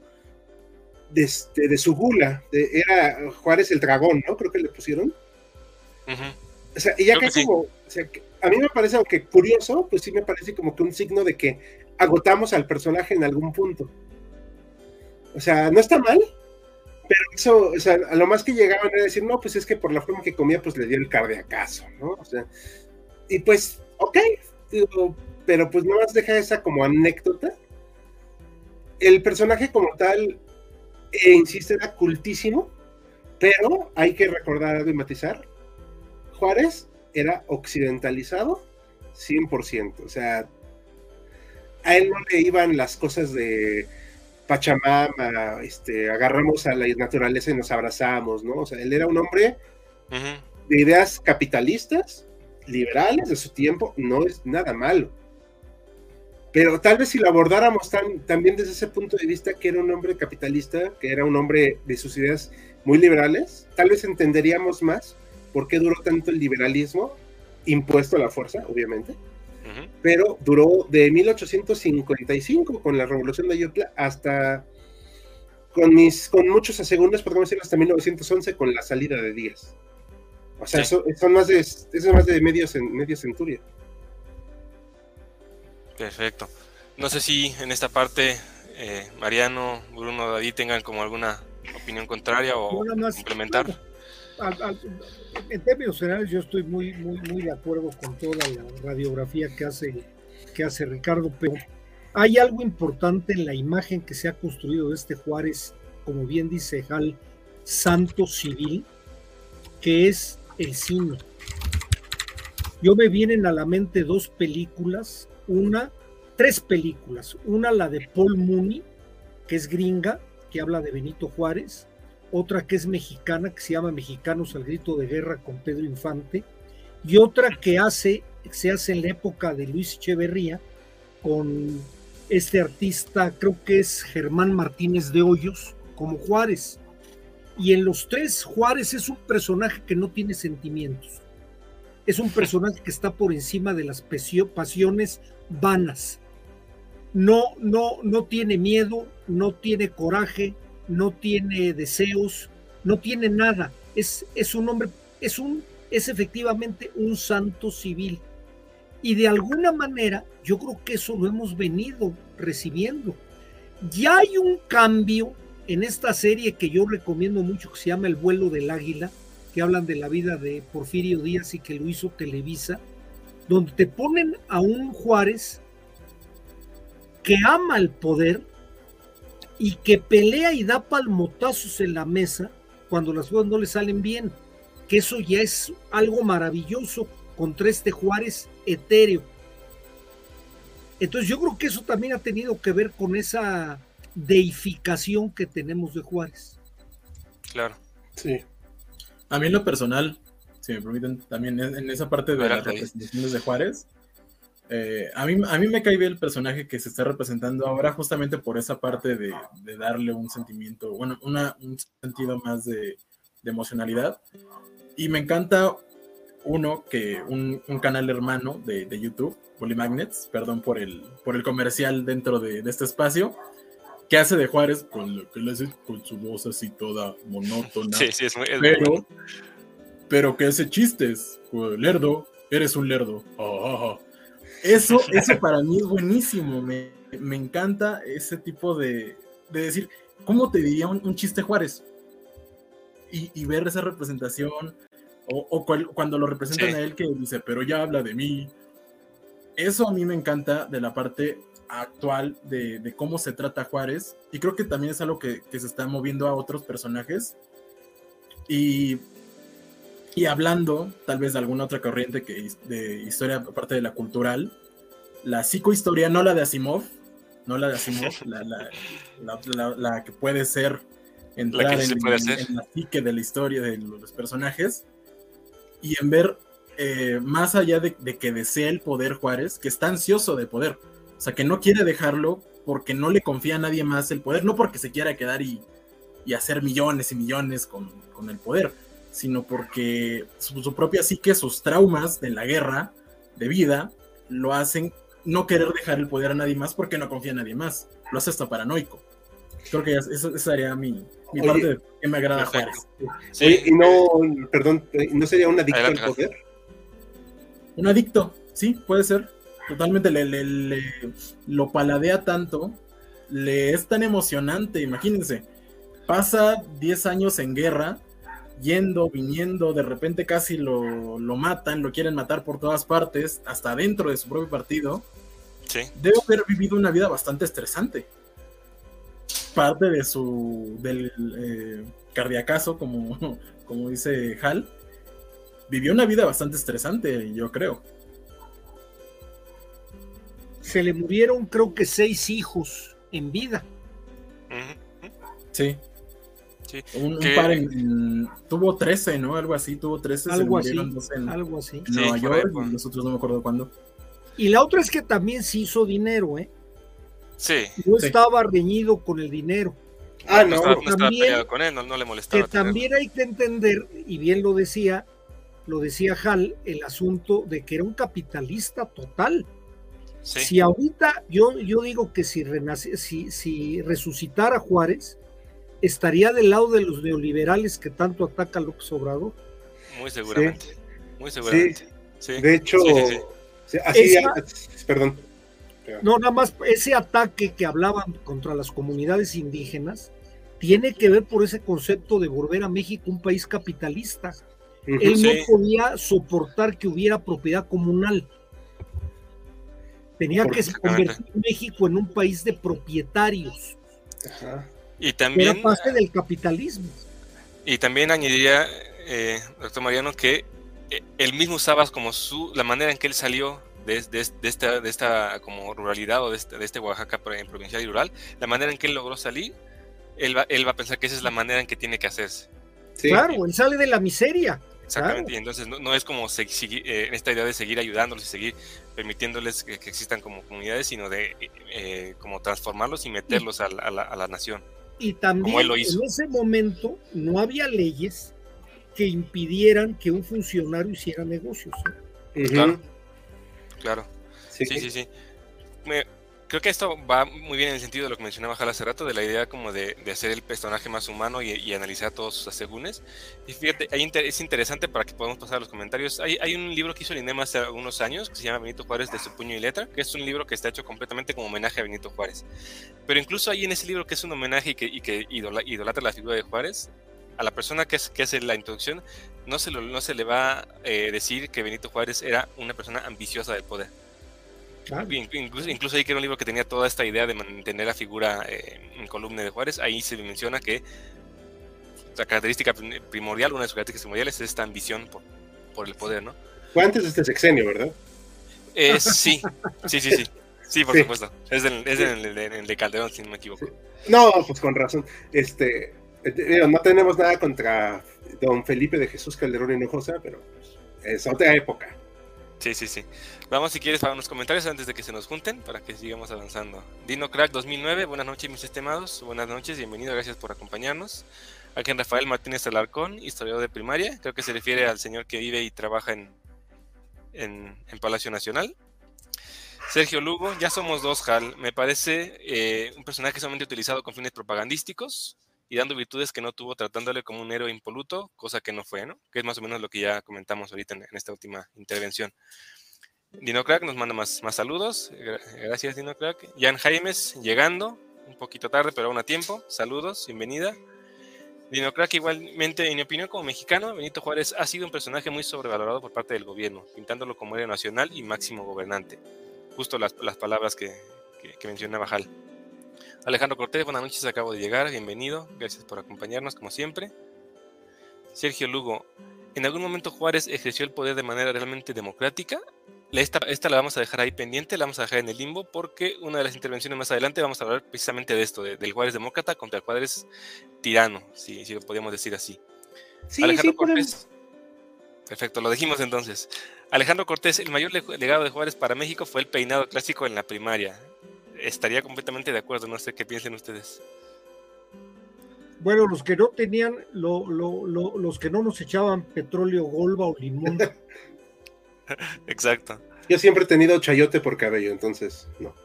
de, este, de su gula. era Juárez el dragón, ¿no? Creo que le pusieron. O sea, y ya que como, a mí me parece, aunque curioso, pues sí me parece como que un signo de que agotamos al personaje en algún punto. O sea, no está mal, pero eso, o sea, a lo más que llegaban era decir, no, pues es que por la forma que comía, pues le dio el cardiacazo, ¿no? O sea, y pues, ok, pero pues no más deja esa como anécdota. El personaje como tal, e insiste, era cultísimo, pero hay que recordar y matizar. Juárez era occidentalizado 100%, o sea, a él no le iban las cosas de Pachamama, este, agarramos a la naturaleza y nos abrazamos, ¿no? O sea, él era un hombre de ideas capitalistas, liberales de su tiempo, no es nada malo. Pero tal vez si lo abordáramos también desde ese punto de vista, que era un hombre capitalista, que era un hombre de sus ideas muy liberales, tal vez entenderíamos más por qué duró tanto el liberalismo, impuesto a la fuerza, obviamente, pero duró de 1855 con la revolución de Ayutla hasta con mis con muchos segundos, podemos decir hasta 1911 con la salida de Díaz. O sea, eso, son más de eso es más de medio, media centuria. Perfecto. No sé si en esta parte eh, Mariano, Bruno, David tengan como alguna opinión contraria o complementar en términos generales yo estoy muy, muy, de acuerdo con toda la radiografía que hace, que hace Ricardo, pero hay algo importante en la imagen que se ha construido de este Juárez, como bien dice Hal, santo civil, que es el cine. Yo me vienen a la mente dos películas, una, tres películas, una la de Paul Mooney, que es gringa, que habla de Benito Juárez, otra que es mexicana, que se llama Mexicanos al Grito de Guerra con Pedro Infante, y otra que hace, se hace en la época de Luis Echeverría con este artista, creo que es Germán Martínez de Hoyos, como Juárez. Y en los tres, Juárez es un personaje que no tiene sentimientos. Es un personaje que está por encima de las pasiones vanas. No, no, no tiene miedo, no tiene coraje, no tiene deseos, no tiene nada. Es, es un hombre, es un, es efectivamente un santo civil. Y de alguna manera, yo creo que eso lo hemos venido recibiendo. Ya hay un cambio en esta serie que yo recomiendo mucho, que se llama El vuelo del águila, que hablan de la vida de Porfirio Díaz y que lo hizo Televisa, donde te ponen a un Juárez que ama el poder, y que pelea y da palmotazos en la mesa cuando las cosas no le salen bien, que eso ya es algo maravilloso contra este Juárez etéreo. Entonces yo creo que eso también ha tenido que ver con esa deificación que tenemos de Juárez. Claro. Sí. A mí en lo personal, si me permiten, también en esa parte de las representaciones de Juárez, eh, a, mí, a mí me cae bien el personaje que se está representando ahora justamente por esa parte de, darle un sentimiento, bueno, una, un sentido más de, emocionalidad. Y me encanta uno que un, canal hermano de, YouTube, Polymagnets, perdón por el, por el comercial dentro de, este espacio, que hace de Juárez con lo que le hace con su voz así toda monótona. Sí, sí, es muy, pero, pero que hace chistes, lerdo, eres un lerdo. Eso, eso para mí es buenísimo. Me, encanta ese tipo de, decir, ¿cómo te diría un, chiste Juárez? Y, ver esa representación, o, cuando lo representan a él que dice, pero ya habla de mí. Eso a mí me encanta de la parte actual de, cómo se trata Juárez, y creo que también es algo que, que se está moviendo a otros personajes. Y y hablando tal vez de alguna otra corriente que de historia aparte de la cultural, la psicohistoria, no la de Asimov, no la de Asimov, (laughs) la, que puede ser entrar en, la psique de la historia de los personajes y en ver eh, más allá de, que desee el poder Juárez, que está ansioso de poder, o sea, que no quiere dejarlo porque no le confía a nadie más el poder, no porque se quiera quedar y, hacer millones y millones con, con el poder, sino porque su, propia psique, sus traumas de la guerra, de vida, lo hacen no querer dejar el poder a nadie más porque no confía en nadie más. Lo hace hasta paranoico. Creo que eso, sería mi, parte de que me agrada Juárez. Sí, y no, perdón, ¿no sería un adicto al poder? Un adicto, sí, puede ser. Totalmente le, lo paladea tanto, le es tan emocionante, imagínense. Pasa 10 años en guerra yendo, viniendo, de repente casi lo, lo, matan, lo quieren matar por todas partes, hasta dentro de su propio partido. Sí. Debe haber vivido una vida bastante estresante. Parte de su del eh, cardiacazo, como, (laughs) como dice Hal, vivió una vida bastante estresante, yo creo. Se le murieron creo que seis hijos en vida. Sí. Un, par en, tuvo 13, ¿no? Algo así, tuvo 13. Algo así. algo así. Nueva York, y nosotros no me acuerdo cuándo. Y la otra es que también se hizo dinero, ¿eh? Sí. No estaba reñido con el dinero. Ah, no, no, también, con él, no, le molestaba. Que también hay que entender, y bien lo decía, lo decía Hal, el asunto de que era un capitalista total. Si ahorita yo, yo digo que si, renace, si, si resucitara Juárez, estaría del lado de los neoliberales que tanto ataca López Obrador. Muy seguramente. Muy seguramente. De hecho, así, perdón. No, nada más ese ataque que hablaban contra las comunidades indígenas tiene que ver por ese concepto de volver a México un país capitalista. Él no podía soportar que hubiera propiedad comunal. Tenía que convertir México en un país de propietarios. Y también. Era parte del capitalismo. Y también añadiría, eh, doctor Mariano, que eh, él mismo usaba como su, la manera en que él salió de, de, esta, de esta como ruralidad o de este, de este Oaxaca provincial y rural, la manera en que él logró salir, él va, él va a pensar que esa es la manera en que tiene que hacerse. Claro, él sale de la miseria. Exactamente, y entonces no, es como seguir, eh, esta idea de seguir ayudándolos y seguir permitiéndoles que, existan como comunidades, sino de eh, como transformarlos y meterlos a, la, nación. Y también en ese momento no había leyes que impidieran que un funcionario hiciera negocios. Claro, claro. Sí, sí, sí. Me, creo que esto va muy bien en el sentido de lo que mencionaba Jal hace rato, de la idea como de, hacer el personaje más humano y, analizar todos sus asegúnes. Y fíjate, es interesante para que podamos pasar a los comentarios. Hay, hay, un libro que hizo el INEM hace algunos años que se llama Benito Juárez de su puño y letra, que es un libro que está hecho completamente como homenaje a Benito Juárez. Pero incluso ahí en ese libro que es un homenaje y que, y que idolatra la figura de Juárez, a la persona que, es, que hace la introducción no se, lo, no se le va a eh, decir que Benito Juárez era una persona ambiciosa del poder Incluso, incluso ahí que era un libro que tenía toda esta idea de mantener la figura eh, en columna de Juárez, ahí se menciona que la característica primordial, una de sus características primordiales es esta ambición por, por el poder, ¿no? Fue antes de este sexenio, ¿verdad? Eh, sí, sí, sí, sí. Sí, por supuesto. Es, el, es el, de Calderón, si no me equivoco. No, pues con razón. Este, eh, no tenemos nada contra don Felipe de Jesús Calderón Hinojosa, pero es otra época. Sí, sí, sí. Vamos, si quieres, para unos comentarios antes de que se nos junten, para que sigamos avanzando. Dino Crack 2009, buenas noches, mis estimados. Buenas noches, bienvenido, gracias por acompañarnos. Aquí Rafael Martínez Alarcón, historiador de primaria. Creo que se refiere al señor que vive y trabaja en, en, Palacio Nacional. Sergio Lugo, ya somos dos, Hal. Me parece eh, un personaje solamente utilizado con fines propagandísticos y dando virtudes que no tuvo, tratándole como un héroe impoluto, cosa que no fue, ¿no? Que es más o menos lo que ya comentamos ahorita en, esta última intervención. Dinocrack nos manda más, más saludos. Gracias, Dinocrack. Jan Jaimes llegando, un poquito tarde, pero aún a tiempo. Saludos, bienvenida. Dinocrack, igualmente, en mi opinión, como mexicano, Benito Juárez ha sido un personaje muy sobrevalorado por parte del gobierno, pintándolo como héroe nacional y máximo gobernante. Justo las, las palabras que, que, mencionaba Hal. Alejandro Cortés, buenas noches, acabo de llegar, bienvenido, gracias por acompañarnos como siempre. Sergio Lugo, ¿en algún momento Juárez ejerció el poder de manera realmente democrática? Esta, esta la vamos a dejar ahí pendiente, la vamos a dejar en el limbo, porque una de las intervenciones más adelante vamos a hablar precisamente de esto, del Juárez demócrata contra el Juárez tirano, si, si lo podemos decir así. Alejandro Cortés. Perfecto, lo dijimos entonces. Alejandro Cortés, el mayor legado de Juárez para México fue el peinado clásico en la primaria estaría completamente de acuerdo, no sé qué piensen ustedes. Bueno, los que no tenían, los que no nos echaban petróleo, golba o limón. (laughs) (laughs) Exacto. Yo siempre he tenido chayote por cabello, entonces no.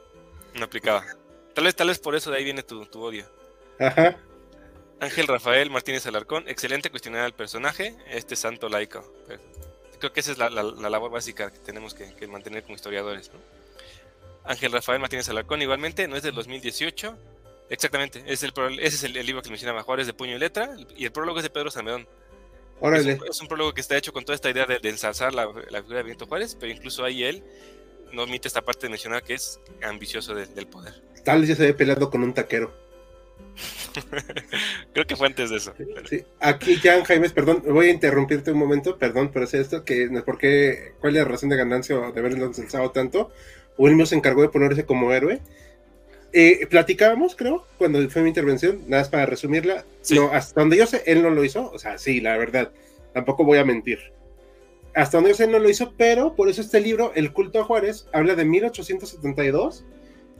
No aplicaba. Tal vez, tal vez por eso de ahí viene tu, odio. Ajá. Ángel Rafael Martínez Alarcón, excelente cuestionar al personaje, este santo laico. Creo que esa es la, labor básica que tenemos que, que mantener como historiadores. ¿no? Ángel Rafael Martínez Alarcón, igualmente, no es del 2018. Exactamente, es el, ese es el, libro que mencionaba Juárez de puño y letra, y el prólogo es de Pedro Salmedón. Es un, prólogo que está hecho con toda esta idea de, ensalzar la, figura de Benito Juárez, pero incluso ahí él no omite esta parte de mencionar que es ambicioso del poder. Tal vez ya se había peleado con un taquero. (laughs) Creo que fue antes de eso. Aquí, Jan Jaimes, perdón, voy a interrumpirte un momento, perdón, pero es esto, que ¿por qué, ¿cuál es la razón de ganancia o de haberlo ensalzado tanto? Wilmer se encargó de ponerse como héroe. Eh, platicábamos, creo, cuando fue mi intervención, nada más para resumirla. No, hasta donde yo sé, él no lo hizo. O sea, sí, la verdad, tampoco voy a mentir. Hasta donde yo sé, él no lo hizo, pero por eso este libro, El culto a Juárez, habla de 1872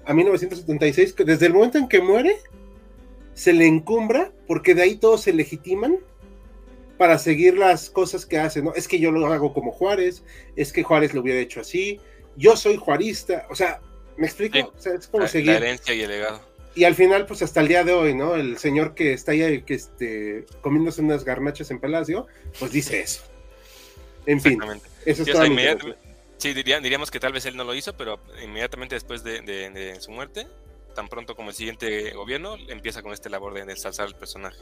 a 1976, que desde el momento en que muere, se le encumbra, porque de ahí todos se legitiman para seguir las cosas que hace, ¿no? Es que yo lo hago como Juárez, es que Juárez lo hubiera hecho así, yo soy juarista, o sea, ¿me explico? O sea, es como seguir. La herencia y el legado. Y al final, pues hasta el día de hoy, ¿no? El señor que está ahí que este, comiéndose unas garnachas en Palacio, pues dice eso. En fin, eso es todo. Sí, diríamos que tal vez él no lo hizo, pero inmediatamente después de, su muerte, tan pronto como el siguiente gobierno, empieza con este labor de ensalzar el personaje.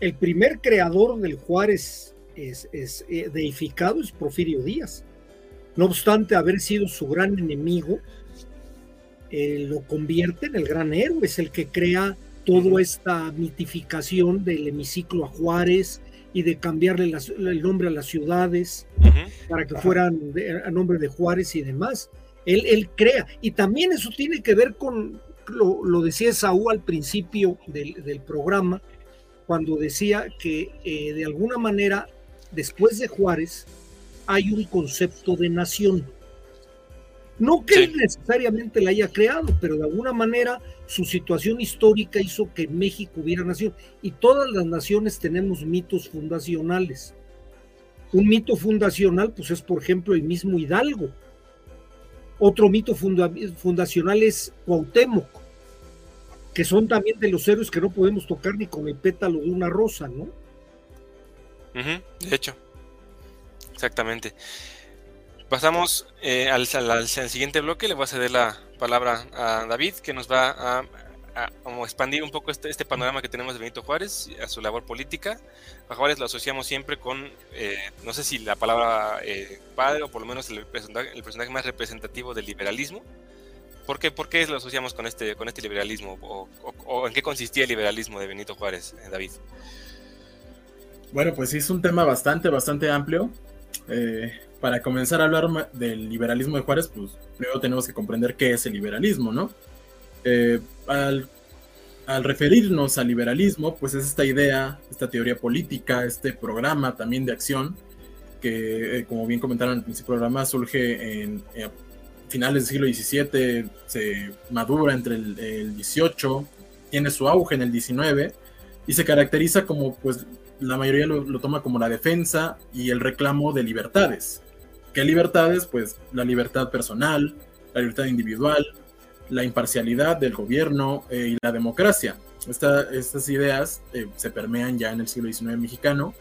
El primer creador del Juárez es, es eh, deificado es Porfirio Díaz. No obstante haber sido su gran enemigo, eh, lo convierte en el gran héroe, es el que crea toda esta mitificación del hemiciclo a Juárez y de cambiarle el nombre a las ciudades para que fueran a nombre de Juárez y demás. Él, él, crea, y también eso tiene que ver con, lo, decía Saúl al principio del, programa, cuando decía que eh, de alguna manera, después de Juárez, hay un concepto de nación. No que él necesariamente la haya creado, pero de alguna manera su situación histórica hizo que México hubiera nación. Y todas las naciones tenemos mitos fundacionales. Un mito fundacional, pues es por ejemplo el mismo Hidalgo. Otro mito fundacional es Cuauhtémoc, que son también de los héroes que no podemos tocar ni con el pétalo de una rosa, ¿no? de hecho. Exactamente. Pasamos eh, al, siguiente bloque. Le voy a ceder la palabra a David, que nos va a, expandir un poco este, este, panorama que tenemos de Benito Juárez, a su labor política. A Juárez lo asociamos siempre con, eh, no sé si la palabra eh, padre o por lo menos el personaje, el personaje más representativo del liberalismo. ¿Por qué, ¿Por qué, lo asociamos con este, con este liberalismo? O, o, en qué consistía el liberalismo de Benito Juárez, David? Bueno, pues sí, es un tema bastante, bastante amplio. Eh, para comenzar a hablar del liberalismo de Juárez, pues primero tenemos que comprender qué es el liberalismo, ¿no? Eh, al, referirnos al liberalismo, pues es esta idea, esta teoría política, este programa también de acción, que eh, como bien comentaron al principio del programa, surge en finales del siglo XVII, se madura entre el, el XVIII, tiene su auge en el XIX y se caracteriza como pues la mayoría lo, toma como la defensa y el reclamo de libertades. ¿Qué libertades? Pues la libertad personal, la libertad individual, la imparcialidad del gobierno eh, y la democracia. estas ideas eh, se permean ya en el siglo XIX mexicano.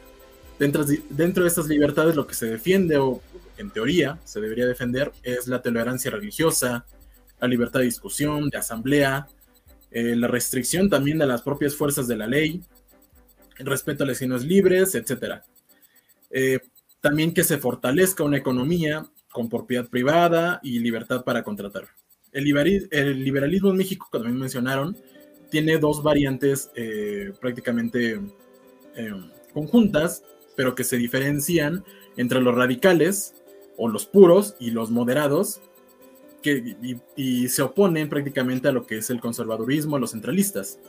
Dentro, dentro de estas libertades lo que se defiende, o en teoría se debería defender, es la tolerancia religiosa, la libertad de discusión, de asamblea, eh, la restricción también de las propias fuerzas de la ley, respeto a las libres, etc. Eh, también que se fortalezca una economía con propiedad privada y libertad para contratar. El, liberalismo en México, como también mencionaron, tiene dos variantes eh, prácticamente eh, conjuntas, pero que se diferencian entre los radicales o los puros y los moderados, que, y se oponen prácticamente a lo que es el conservadurismo, los centralistas.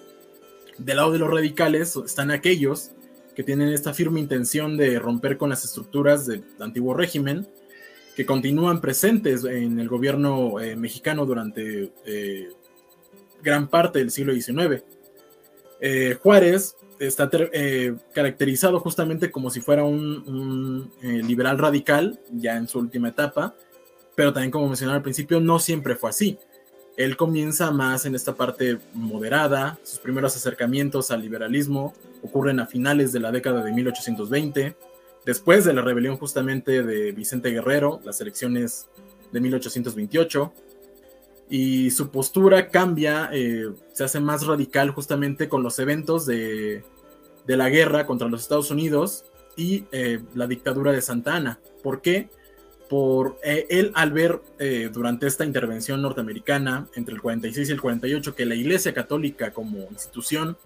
Del lado de los radicales están aquellos que tienen esta firme intención de romper con las estructuras del antiguo régimen, que continúan presentes en el gobierno eh, mexicano durante eh, gran parte del siglo XIX. Eh, Juárez está caracterizado justamente como si fuera un, liberal radical, ya en su última etapa, pero también como mencionaba al principio, no siempre fue así. Él comienza más en esta parte moderada, sus primeros acercamientos al liberalismo ocurren a finales de la década de 1820, después de la rebelión justamente de Vicente Guerrero, las elecciones de 1828, y su postura cambia, eh, se hace más radical justamente con los eventos de, de la guerra contra los Estados Unidos y eh, la dictadura de Santa Ana. ¿Por qué? Por eh, él al ver durante esta intervención norteamericana entre el 46 y el 48 que la Iglesia Católica como institución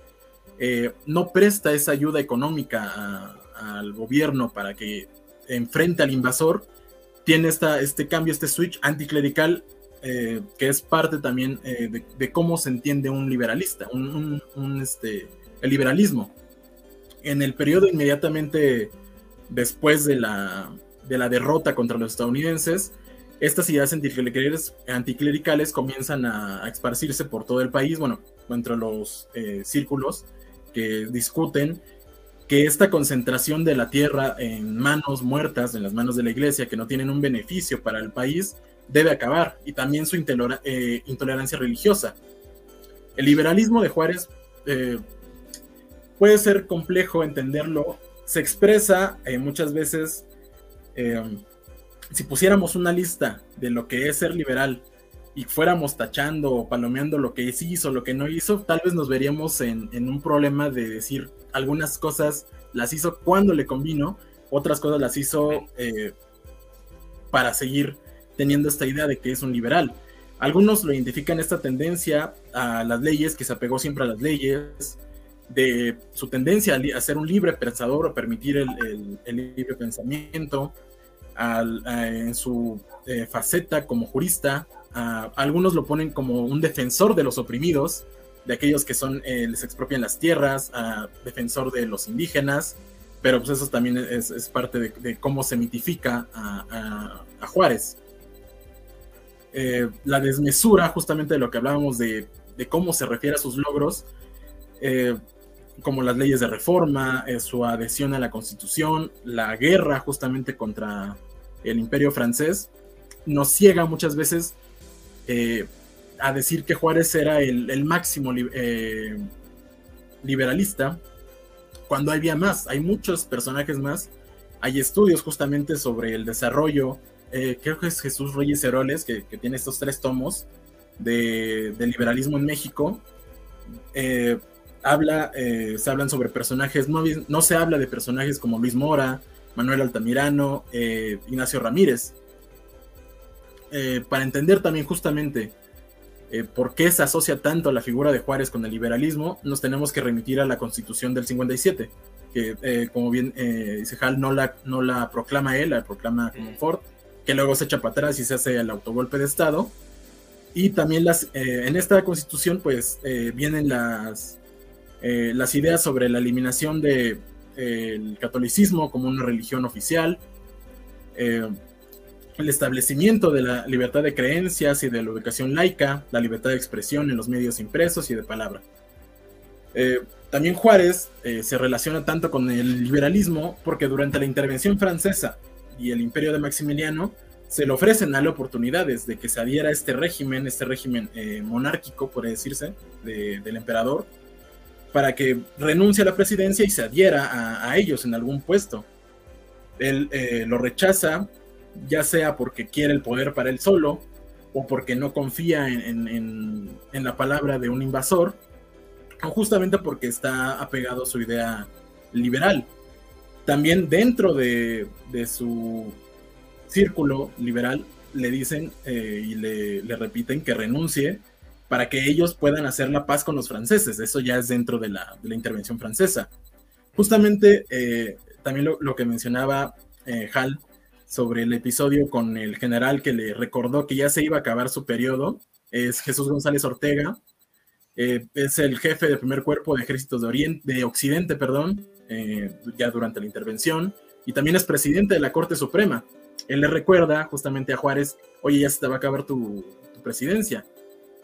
no presta esa ayuda económica al gobierno para que enfrente al invasor, tiene esta, este cambio, este switch anticlerical que es parte también de, cómo se entiende un liberalista, un, este, el liberalismo. En el periodo inmediatamente después de la, de la derrota contra los estadounidenses, estas ideas anticlericales, comienzan a, esparcirse por todo el país, bueno, entre los eh, círculos que discuten que esta concentración de la tierra en manos muertas, en las manos de la iglesia, que no tienen un beneficio para el país, debe acabar, y también su eh, intolerancia religiosa. El liberalismo de Juárez eh, puede ser complejo entenderlo. Se expresa muchas veces, eh, si pusiéramos una lista de lo que es ser liberal y fuéramos tachando o palomeando lo que sí hizo, lo que no hizo, tal vez nos veríamos en, un problema de decir algunas cosas las hizo cuando le convino, otras cosas las hizo eh, para seguir teniendo esta idea de que es un liberal. Algunos lo identifican esta tendencia a las leyes, que se apegó siempre a las leyes, de su tendencia a, ser un libre pensador o permitir el, libre pensamiento, en su eh, faceta como jurista, algunos lo ponen como un defensor de los oprimidos, de aquellos que son eh, les expropian las tierras, defensor de los indígenas, pero pues eso también es, parte de, cómo se mitifica a, Juárez. Eh, la desmesura, justamente de lo que hablábamos de, cómo se refiere a sus logros, como las leyes de reforma, eh, su adhesión a la constitución, la guerra justamente contra el imperio francés, nos ciega muchas veces eh, a decir que Juárez era el, máximo eh, liberalista, cuando había más, hay muchos personajes más, hay estudios justamente sobre el desarrollo, creo que es Jesús Reyes Heroles, que, tiene estos tres tomos de, liberalismo en México, habla, eh, se hablan sobre personajes, no, no, se habla de personajes como Luis Mora, Manuel Altamirano, eh, Ignacio Ramírez. Eh, para entender también justamente por qué se asocia tanto la figura de Juárez con el liberalismo, nos tenemos que remitir a la constitución del 57, que como bien dice Hall, no la, no la proclama él, la proclama como Ford, que luego se echa para atrás y se hace el autogolpe de Estado. Y también las, en esta constitución pues vienen las, eh, las ideas sobre la eliminación del de, catolicismo como una religión oficial, eh, el establecimiento de la libertad de creencias y de la educación laica, la libertad de expresión en los medios impresos y de palabra. Eh, también Juárez se relaciona tanto con el liberalismo porque durante la intervención francesa y el imperio de Maximiliano se le ofrecen a oportunidades de que se adhiera a este régimen, este régimen monárquico, por decirse, del emperador, para que renuncie a la presidencia y se adhiera a, ellos en algún puesto. Él eh, lo rechaza, ya sea porque quiere el poder para él solo o porque no confía en, la palabra de un invasor, o justamente porque está apegado a su idea liberal. También dentro de, su círculo liberal le dicen eh, y le repiten que renuncie para que ellos puedan hacer la paz con los franceses. Eso ya es dentro de la, intervención francesa. Justamente eh, también lo, que mencionaba eh, Hal sobre el episodio con el general que le recordó que ya se iba a acabar su periodo, es Jesús González Ortega, eh, es el jefe del primer cuerpo de ejércitos de, Oriente, de Occidente, perdón, ya durante la intervención, y también es presidente de la Corte Suprema. Él le recuerda justamente a Juárez, oye, ya se te va a acabar tu presidencia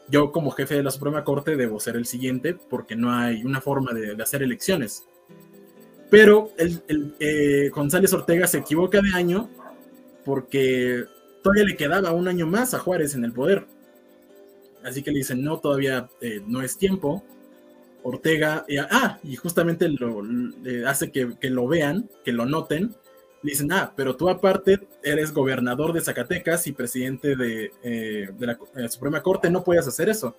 yo como jefe de la Suprema Corte debo ser el siguiente porque no hay una forma de, hacer elecciones. Pero el, eh, González Ortega se equivoca de año porque todavía le quedaba un año más a Juárez en el poder. Así que le dicen, no, todavía eh, no es tiempo. Ortega, ah, y justamente lo, hace que, lo vean, que lo noten, dicen, ah, pero tú aparte eres gobernador de Zacatecas y presidente de, eh, la, eh, Suprema Corte, no puedes hacer eso.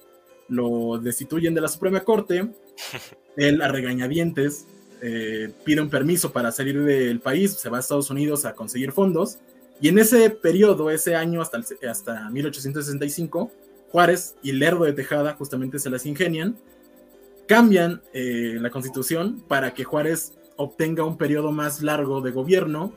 Lo destituyen de la Suprema Corte, (laughs) él a regañadientes eh, pide un permiso para salir del país, se va a Estados Unidos a conseguir fondos, y en ese periodo, ese año hasta, hasta 1865, Juárez y Lerdo de Tejada justamente se las ingenian, cambian eh, la constitución para que Juárez obtenga un periodo más largo de gobierno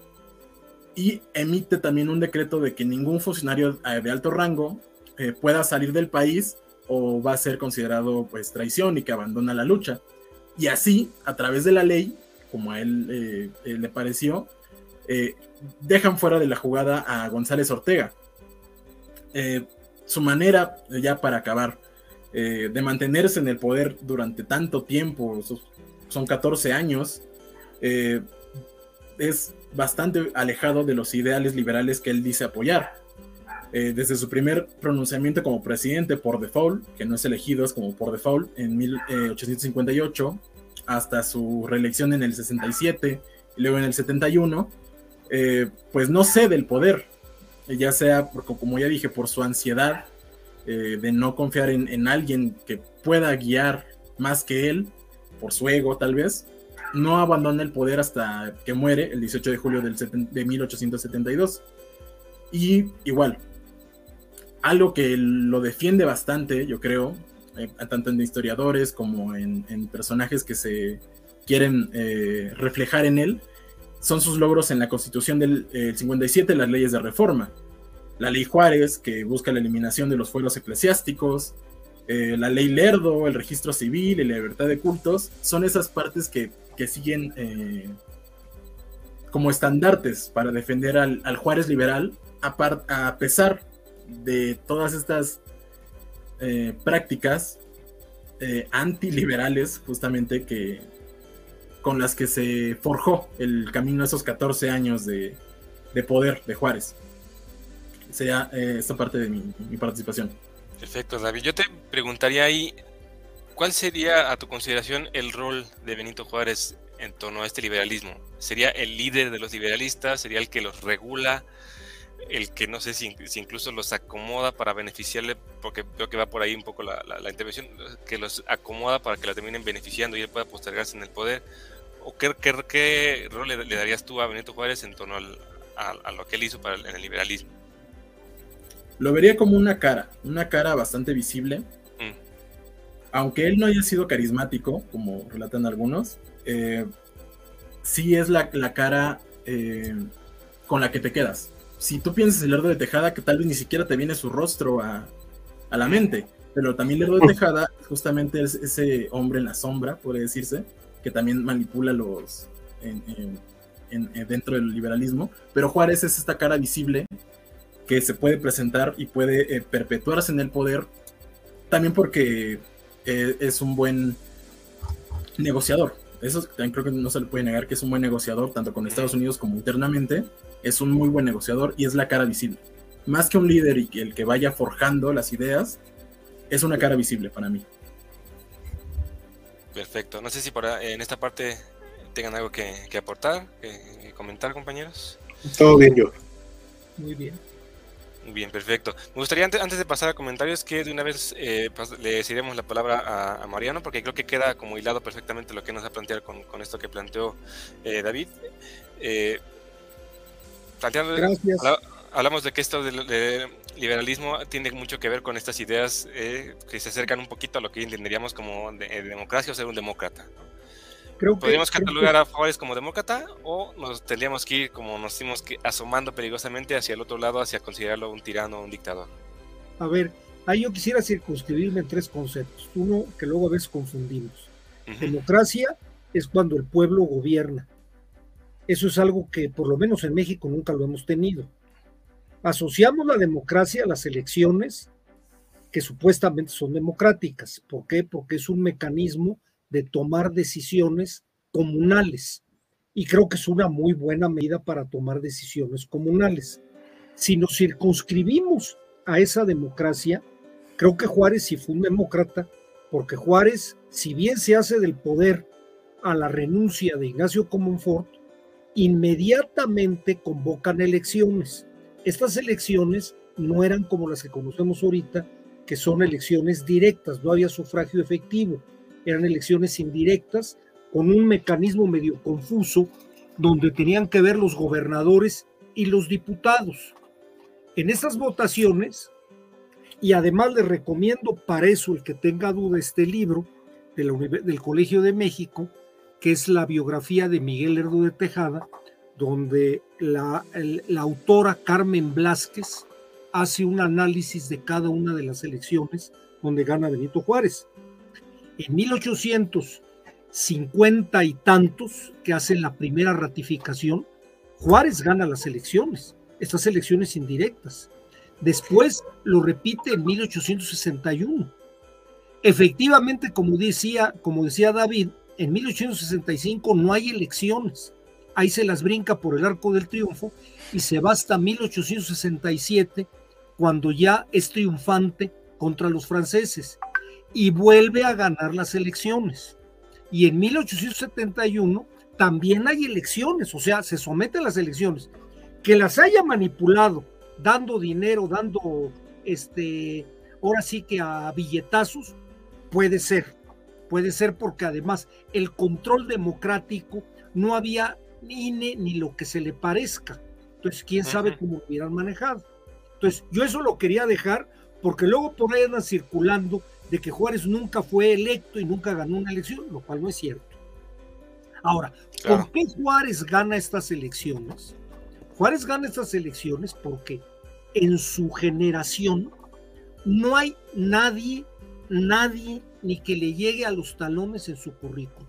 y emite también un decreto de que ningún funcionario eh, de alto rango eh, pueda salir del país o va a ser considerado pues traición y que abandona la lucha. Y así, a través de la ley, como a él le pareció, dejan fuera de la jugada a González Ortega. su manera, ya para acabar, de mantenerse en el poder durante tanto tiempo, son 14 años, eh, es bastante alejado de los ideales liberales que él dice apoyar. Eh, desde su primer pronunciamiento como presidente por default, que no es elegido, es como por default, en 1858, hasta su reelección en el 67 y luego en el 71, eh, pues no cede el poder, ya sea, porque, como ya dije, por su ansiedad de no confiar en, en alguien que pueda guiar más que él, por su ego tal vez, no abandona el poder hasta que muere el 18 de julio del de 1872. Y igual, algo que lo defiende bastante, yo creo, eh, tanto en historiadores como en, personajes que se quieren eh, reflejar en él, son sus logros en la constitución del 57, las leyes de reforma. La ley Juárez, que busca la eliminación de los fueros eclesiásticos, eh, la ley Lerdo, el registro civil y la libertad de cultos, son esas partes que que siguen eh, como estandartes para defender al, Juárez liberal, a, pesar de todas estas eh, prácticas eh, antiliberales, justamente que con las que se forjó el camino a esos 14 años de, poder de Juárez. Sería esta parte de mi participación. Perfecto, David. Yo te preguntaría ahí, ¿Cuál sería, a tu consideración, el rol de Benito Juárez en torno a este liberalismo? ¿Sería el líder de los liberalistas? ¿Sería el que los regula? ¿El que no sé si, incluso los acomoda para beneficiarle? Porque creo que va por ahí un poco la, intervención, que los acomoda para que la terminen beneficiando y pueda postergarse en el poder. ¿O qué, rol le, darías tú a Benito Juárez en torno a, lo que él hizo en el liberalismo? Lo vería como una cara, una cara bastante visible, aunque él no haya sido carismático, como relatan algunos, eh, sí es la, cara eh, con la que te quedas. Si tú piensas en Lerdo de Tejada, que tal vez ni siquiera te viene su rostro a, la mente, pero también Lerdo de Tejada justamente es ese hombre en la sombra, puede decirse, que también manipula los dentro del liberalismo, pero Juárez es esta cara visible que se puede presentar y puede eh, perpetuarse en el poder, también porque eh, es un buen negociador. Eso también creo que no se le puede negar que es un buen negociador, tanto con Estados Unidos como internamente. Es un muy buen negociador y es la cara visible. Más que un líder y el que vaya forjando las ideas, es una cara visible para mí. Perfecto. No sé si por, en esta parte tengan algo que, aportar, que comentar, compañeros. Todo bien, yo. Muy bien. Bien, perfecto. Me gustaría antes, de pasar a comentarios que de una vez eh, le cedemos la palabra a, Mariano porque creo que queda como hilado perfectamente lo que nos va a plantear con, esto que planteó eh, David. Eh, planteando, hablamos de que esto del liberalismo tiene mucho que ver con estas ideas que se acercan un poquito a lo que entenderíamos como democracia o ser un demócrata. ¿Podríamos catalogar a Juárez como demócrata o nos tendríamos que ir, como nos dimos que asomando peligrosamente hacia el otro lado, hacia considerarlo un tirano o un dictador? A ver, ahí yo quisiera circunscribirme en tres conceptos. Uno que luego a veces confundimos. Democracia es cuando el pueblo gobierna. Eso es algo que por lo menos en México nunca lo hemos tenido. Asociamos la democracia a las elecciones que supuestamente son democráticas. ¿Por qué? Porque es un mecanismo de tomar decisiones comunales. Y creo que es una muy buena medida para tomar decisiones comunales. Si nos circunscribimos a esa democracia, creo que Juárez sí fue un demócrata, porque Juárez, si bien se hace del poder a la renuncia de Ignacio Comonfort, inmediatamente convocan elecciones. Estas elecciones no eran como las que conocemos ahorita, que son elecciones directas, no había sufragio efectivo eran elecciones indirectas con un mecanismo medio confuso donde tenían que ver los gobernadores y los diputados. En esas votaciones, y además les recomiendo para eso el que tenga duda este libro del Colegio de México, que es la biografía de Miguel Lerdo de Tejada, donde la, la autora Carmen Blázquez hace un análisis de cada una de las elecciones donde gana Benito Juárez. En 1850 y tantos, que hacen la primera ratificación, Juárez gana las elecciones, estas elecciones indirectas. Después lo repite en 1861. Efectivamente, como decía, como decía David, en 1865 no hay elecciones. Ahí se las brinca por el arco del triunfo y se va hasta 1867 cuando ya es triunfante contra los franceses y vuelve a ganar las elecciones. Y en 1871 también hay elecciones, o sea, se somete a las elecciones. Que las haya manipulado, dando dinero, dando, este, ahora sí que a billetazos, puede ser, puede ser porque además el control democrático no había ni INE ni lo que se le parezca. Entonces, quién sabe cómo lo hubieran manejado. Entonces, yo eso lo quería dejar porque luego por ahí andan circulando de que Juárez nunca fue electo y nunca ganó una elección, lo cual no es cierto. Ahora, ¿por qué Juárez gana estas elecciones? Juárez gana estas elecciones porque en su generación no hay nadie, nadie ni que le llegue a los talones en su currículum.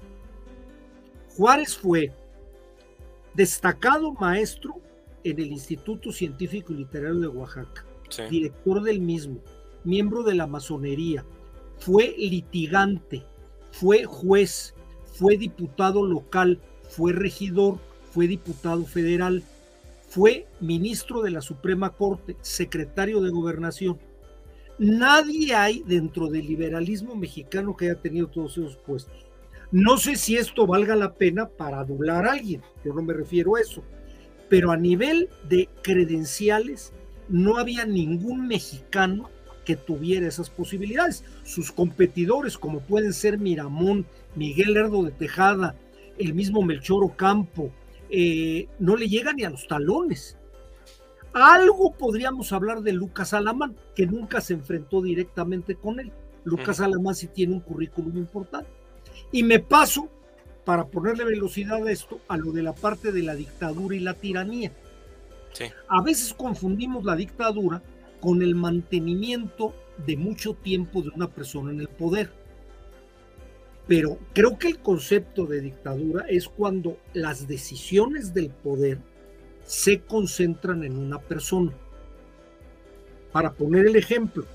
Juárez fue destacado maestro en el Instituto Científico y Literario de Oaxaca, director del mismo, miembro de la masonería, fue litigante, fue juez, fue diputado local, fue regidor, fue diputado federal, fue ministro de la Suprema Corte, secretario de Gobernación. Nadie hay dentro del liberalismo mexicano que haya tenido todos esos puestos. No sé si esto valga la pena para adular a alguien, yo no me refiero a eso, pero a nivel de credenciales no había ningún mexicano que tuviera esas posibilidades. Sus competidores, como pueden ser Miramón, Miguel Lerdo de Tejada, el mismo Melchor Ocampo, eh, no le llegan ni a los talones. Algo podríamos hablar de Lucas Alamán, que nunca se enfrentó directamente con él. Lucas Alamán sí tiene un currículum importante. Y me paso para ponerle velocidad a esto, a lo de la parte de la dictadura y la tiranía. A veces confundimos la dictadura con el mantenimiento de mucho tiempo de una persona en el poder. Pero creo que el concepto de dictadura es cuando las decisiones del poder se concentran en una persona. Para poner el ejemplo,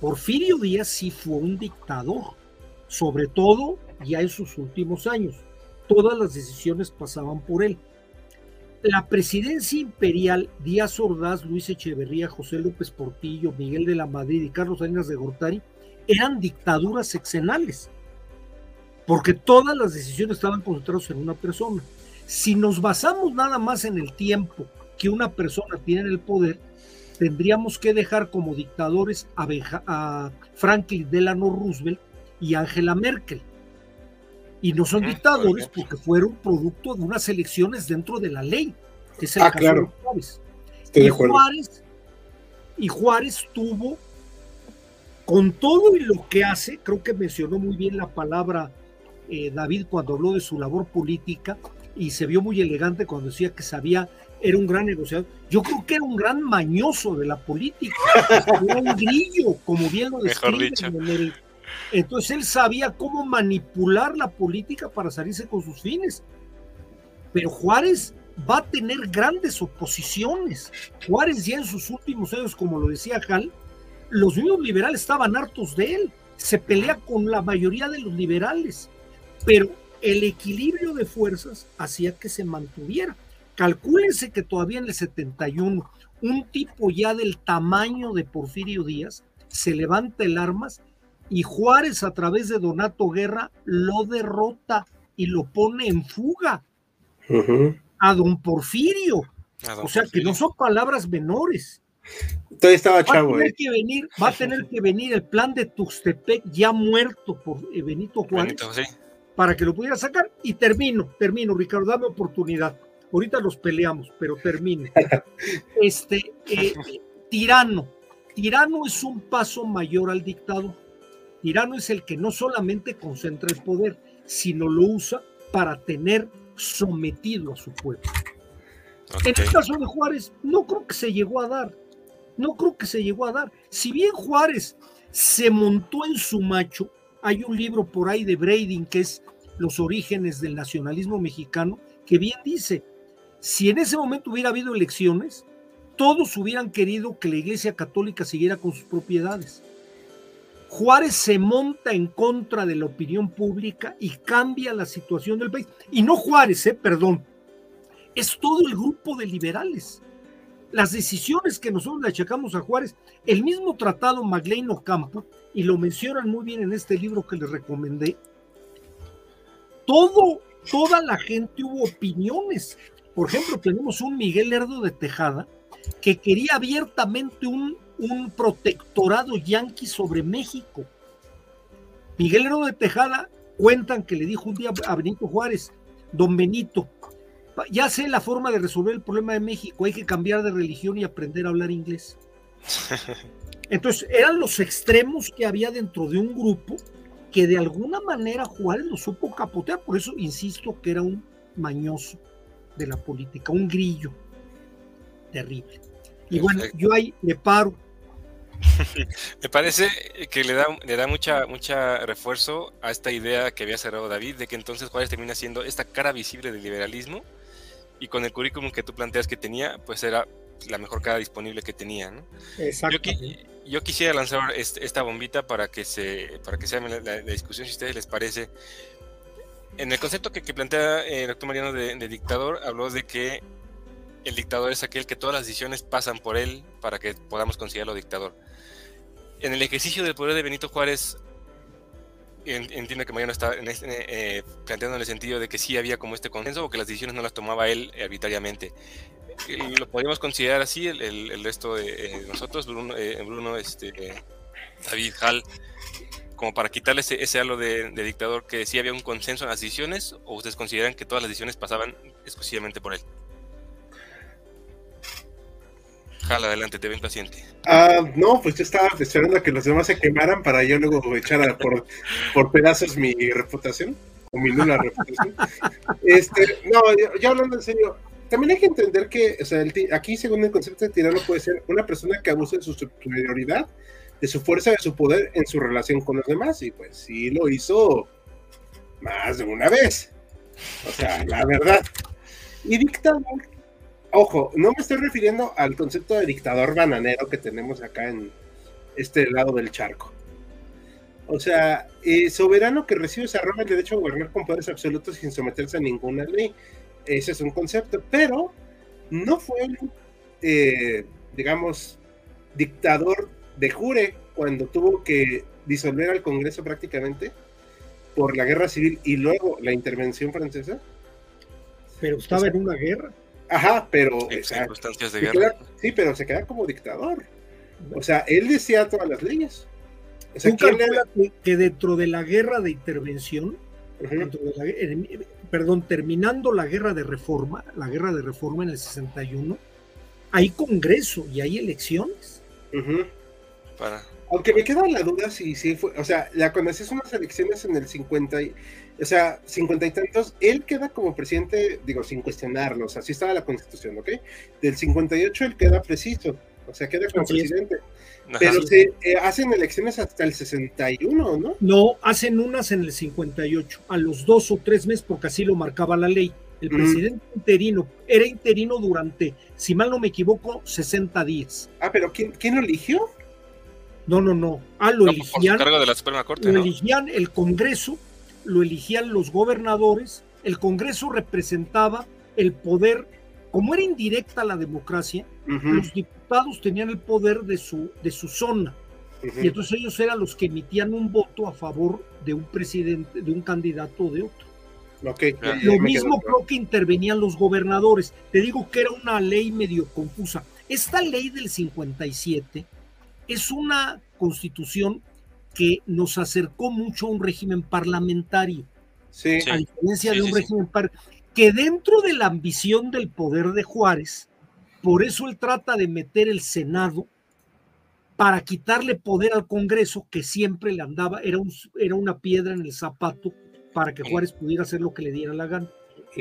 Porfirio Díaz sí fue un dictador, sobre todo ya en sus últimos años. Todas las decisiones pasaban por él. La presidencia imperial, Díaz Ordaz, Luis Echeverría, José López Portillo, Miguel de la Madrid y Carlos Salinas de Gortari, eran dictaduras sexenales, porque todas las decisiones estaban concentradas en una persona. Si nos basamos nada más en el tiempo que una persona tiene en el poder, tendríamos que dejar como dictadores a, a Franklin Delano Roosevelt y Angela Merkel y no son dictadores porque fueron producto de unas elecciones dentro de la ley, que es el ah, claro. Juárez. y, Juárez y Juárez tuvo, con todo y lo que hace, creo que mencionó muy bien la palabra eh, David cuando habló de su labor política y se vio muy elegante cuando decía que sabía, era un gran negociador. Yo creo que era un gran mañoso de la política, (laughs) era un grillo, como bien lo describe en el, entonces él sabía cómo manipular la política para salirse con sus fines. Pero Juárez va a tener grandes oposiciones. Juárez ya en sus últimos años, como lo decía Hal, los mismos liberales estaban hartos de él. Se pelea con la mayoría de los liberales. Pero el equilibrio de fuerzas hacía que se mantuviera. Calcúlense que todavía en el 71, un tipo ya del tamaño de Porfirio Díaz se levanta el armas y Juárez a través de Donato Guerra lo derrota y lo pone en fuga a don Porfirio. o sea que no son palabras menores. Todavía estaba chavo. Va a, tener eh. que venir, va a tener que venir el plan de Tuxtepec ya muerto por eh, Benito Juárez. para que lo pudiera sacar. Y termino, termino, Ricardo, dame oportunidad. Ahorita los peleamos, pero termino. (laughs) Este, eh, tirano. Tirano es un paso mayor al dictado. Tirano es el que no solamente concentra el poder, sino lo usa para tener sometido a su pueblo. En el caso de Juárez, no creo que se llegó a dar. No creo que se llegó a dar. Si bien Juárez se montó en su macho, hay un libro por ahí de Brading que es Los orígenes del nacionalismo mexicano, que bien dice, si en ese momento hubiera habido elecciones, todos hubieran querido que la Iglesia Católica siguiera con sus propiedades. Juárez se monta en contra de la opinión pública y cambia la situación del país. Y no Juárez, eh, perdón, es todo el grupo de liberales. Las decisiones que nosotros le achacamos a Juárez, el mismo tratado Maglein Ocampo, y lo mencionan muy bien en este libro que les recomendé, todo, toda la gente hubo opiniones. Por ejemplo, tenemos un Miguel Lerdo de Tejada que quería abiertamente un, un protectorado yanqui sobre México. Miguel Lerdo de Tejada cuentan que le dijo un día a Benito Juárez, don Benito, ya sé la forma de resolver el problema de México, hay que cambiar de religión y aprender a hablar inglés. (laughs) Entonces, eran los extremos que había dentro de un grupo que de alguna manera Juárez lo supo capotear, por eso insisto que era un mañoso de la política, un grillo terrible. Y bueno, yo ahí le paro. (laughs) Me parece que le da, le da mucha, mucha refuerzo a esta idea que había cerrado David, de que entonces Juárez termina siendo esta cara visible del liberalismo y con el currículum que tú planteas que tenía, pues era la mejor cara disponible que tenía. ¿no? Yo, yo, quisiera lanzar esta bombita para que se para que sea la, discusión, si a ustedes les parece. En el concepto que, plantea el doctor Mariano de, dictador, habló de que el dictador es aquel que todas las decisiones pasan por él para que podamos considerarlo dictador. En el ejercicio del poder de Benito Juárez, entiendo que Mariano está este, eh, planteando en el sentido de que sí había como este consenso o que las decisiones no las tomaba él arbitrariamente. Lo podríamos considerar así, el, resto de eh, nosotros, Bruno, eh, Bruno este, David, Hall, como para quitarle ese, halo de, dictador, que sí había un consenso en las decisiones, o ustedes consideran que todas las decisiones pasaban exclusivamente por él. Jala, adelante, te ven paciente. Ah, no, pues yo estaba esperando a que los demás se quemaran para yo luego echar por, por pedazos mi reputación, o mi nula reputación. (laughs) Este, no, yo, hablando en serio, también hay que entender que, o sea, aquí según el concepto de tirano puede ser una persona que abuse de su superioridad, de su fuerza, de su poder en su relación con los demás, y pues sí lo hizo más de una vez. O sea, la verdad. Y dictador ojo, no me estoy refiriendo al concepto de dictador bananero que tenemos acá en este lado del charco. O sea, eh, soberano que recibe se arroga el derecho a gobernar con poderes absolutos sin someterse a ninguna ley. Ese es un concepto, pero no fue, eh, digamos, dictador de jure cuando tuvo que disolver al Congreso prácticamente por la guerra civil y luego la intervención francesa. Pero estaba en una guerra. Ajá, pero. circunstancias de guerra. sí, pero se queda como dictador. O sea, él decía todas las leyes. que, dentro de la guerra de intervención, perdón, terminando la guerra de reforma, la guerra de reforma en el 61, hay congreso y hay elecciones. Para. Aunque me queda la duda si sí fue, o sea, la cuando haces unas elecciones en el 50 y, o sea, cincuenta y tantos, él queda como presidente, digo, sin cuestionarlos, así estaba la constitución, ¿ok? Del 58 él queda preciso, o sea, queda como presidente. Pero se eh, hacen elecciones hasta el 61, ¿no? No, hacen unas en el 58, a los dos o tres meses, porque así lo marcaba la ley. El presidente interino era interino durante, si mal no me equivoco, 60 días. Ah, pero ¿quién, quién lo eligió? No, no, no. Ah, lo eligían. de la Suprema Corte, lo eligían el Congreso lo eligían los gobernadores, el Congreso representaba el poder, como era indirecta la democracia, los diputados tenían el poder de su, de su zona. Y entonces ellos eran los que emitían un voto a favor de un presidente, de un candidato o de otro. Lo mismo creo que intervenían los gobernadores. Te digo que era una ley medio confusa. Esta ley del 57 es una constitución que nos acercó mucho a un régimen parlamentario. Sí. A diferencia de un régimen que dentro de la ambición del poder de Juárez, por eso él trata de meter el Senado para quitarle poder al Congreso que siempre le andaba, era, un, era una piedra en el zapato para que Juárez pudiera hacer lo que le diera la gana.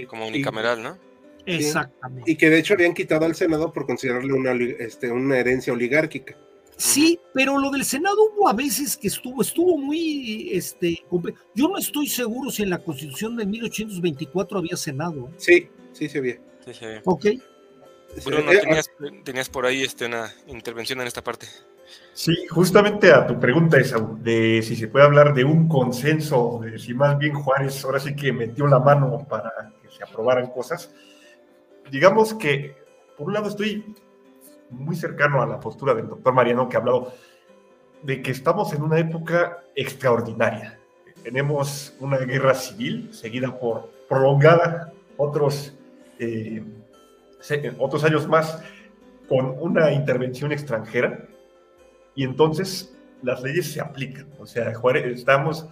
Como unicameral, ¿no? Exactamente. Y que de hecho habían quitado al Senado por considerarle una, este, una herencia oligárquica. Sí, pero lo del Senado hubo a veces que estuvo, estuvo muy, este, yo no estoy seguro si en la Constitución de 1824 había Senado. ¿eh? Sí, sí se había. Sí, sí. Ok. Bruno, eh, tenías, tenías, por ahí este, una intervención en esta parte. Sí, justamente a tu pregunta esa, de si se puede hablar de un consenso, de si más bien Juárez ahora sí que metió la mano para que se aprobaran cosas. Digamos que, por un lado, estoy muy cercano a la postura del doctor Mariano que ha hablado de que estamos en una época extraordinaria. Tenemos una guerra civil seguida por prolongada otros, eh, otros años más con una intervención extranjera y entonces las leyes se aplican. O sea, estamos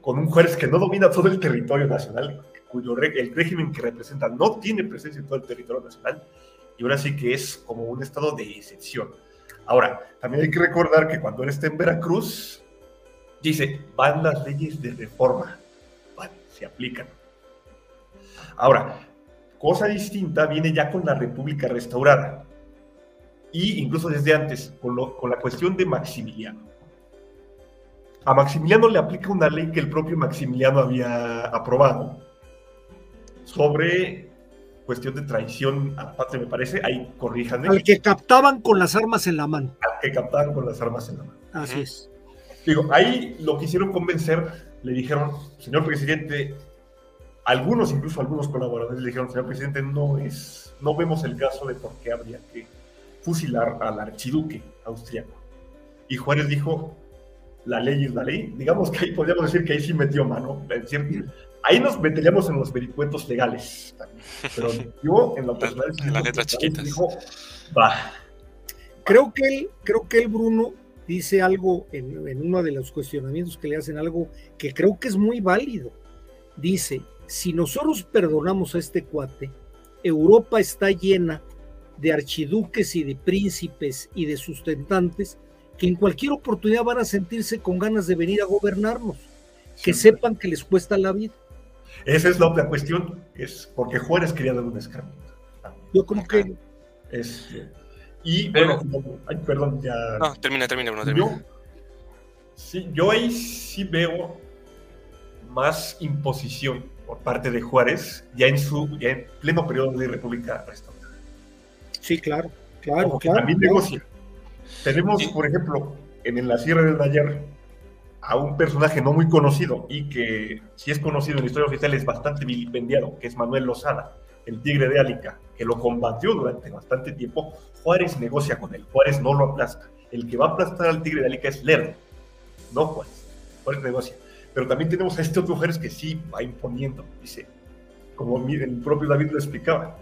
con un juez que no domina todo el territorio nacional, cuyo el régimen que representa no tiene presencia en todo el territorio nacional, y ahora sí que es como un estado de excepción. Ahora, también hay que recordar que cuando él está en Veracruz, dice, van las leyes de reforma, se aplican. Ahora, cosa distinta viene ya con la República restaurada y incluso desde antes, con, con, la cuestión de Maximiliano. A Maximiliano le aplica una ley que el propio Maximiliano había aprobado sobre cuestión de traición a me parece, ahí corríjanme. Al que captaban con las armas en la mano. Al que captaban con las armas en la mano. Así es. Digo, ahí lo quisieron convencer, le dijeron, señor presidente, algunos, incluso algunos colaboradores le dijeron, señor presidente, no es, no vemos el caso de por qué habría que fusilar al archiduque austriaco. Y Juárez dijo, la ley es la ley. Digamos que ahí podríamos decir que ahí sí metió mano. Ahí nos meteríamos en los vericuetos legales. Pero (laughs) yo, en lo personal, en las letras chiquitas. Dijo, va. Creo que él, creo que el Bruno, dice algo en, en uno de los cuestionamientos que le hacen, algo que creo que es muy válido. Dice, si nosotros perdonamos a este cuate, Europa está llena de archiduques y de príncipes y de sustentantes que en cualquier oportunidad van a sentirse con ganas de venir a gobernarnos, que sepan que les cuesta la vida. Esa es la otra cuestión, es porque Juárez quería dar un escarmiento. Yo creo que... Es, y bueno, perdón, ya... No, termina, termina, no, termina. Yo, sí, yo ahí sí veo más imposición por parte de Juárez ya en su ya en pleno periodo de República Restaurada. Sí, claro, claro, También negocia. Tenemos, por ejemplo, en, la Sierra del Nayar a un personaje no muy conocido y que si es conocido en la historia oficial es bastante vilipendiado, que es Manuel Lozada, el tigre de Álica, que lo combatió durante bastante tiempo. Juárez negocia con él, Juárez no lo aplasta. El que va a aplastar al tigre de Álica es Lerdo, no Juárez. Juárez negocia. Pero también tenemos a este otro Juárez que sí va imponiendo, dice, como el propio David lo explicaba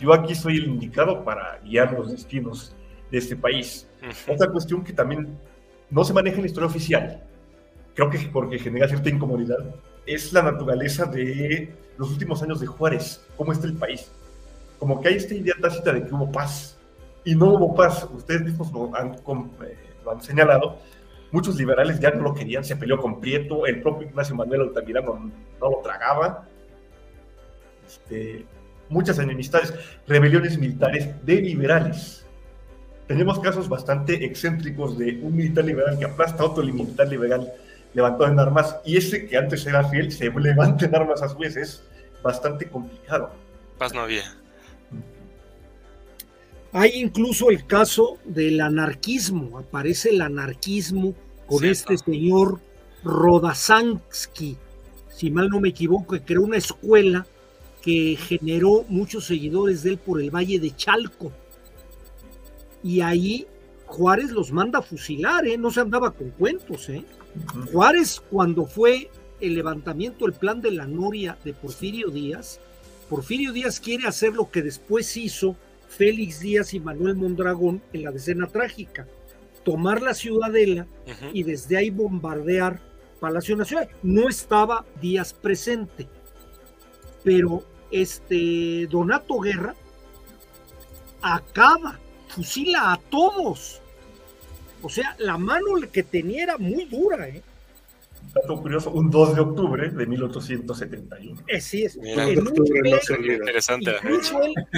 yo aquí soy el indicado para guiar los destinos de este país. Otra cuestión que también no se maneja en la historia oficial, creo que porque genera cierta incomodidad, es la naturaleza de los últimos años de Juárez, cómo está el país. Como que hay esta idea tácita de que hubo paz, y no hubo paz, ustedes mismos lo han, eh, señalado, muchos liberales ya no lo querían, se peleó con Prieto, el propio Ignacio Manuel Altamirano no, lo tragaba. Este, muchas enemistades, rebeliones militares de liberales. Tenemos casos bastante excéntricos de un militar liberal que aplasta a otro militar liberal levantado en armas y ese que antes era fiel se (laughs) levanta en armas a su vez. Es bastante complicado. Paz no había. Hay incluso el caso del anarquismo. Aparece el anarquismo con este señor Rodasansky, si mal no me equivoco, que creó una escuela que generó muchos seguidores de él por el Valle de Chalco. Y ahí Juárez los manda a fusilar, ¿eh? no se andaba con cuentos. ¿eh? Juárez, cuando fue el levantamiento, el plan de la Noria de Porfirio Díaz, Porfirio Díaz quiere hacer lo que después hizo Félix Díaz y Manuel Mondragón en la decena trágica, tomar la ciudadela y desde ahí bombardear Palacio Nacional. No estaba Díaz presente, pero este Donato Guerra acaba, fusila a todos. O sea, la mano que tenía era muy dura, ¿eh? dato curioso, un 2 de octubre de 1871. Eh, sí, es. interesante.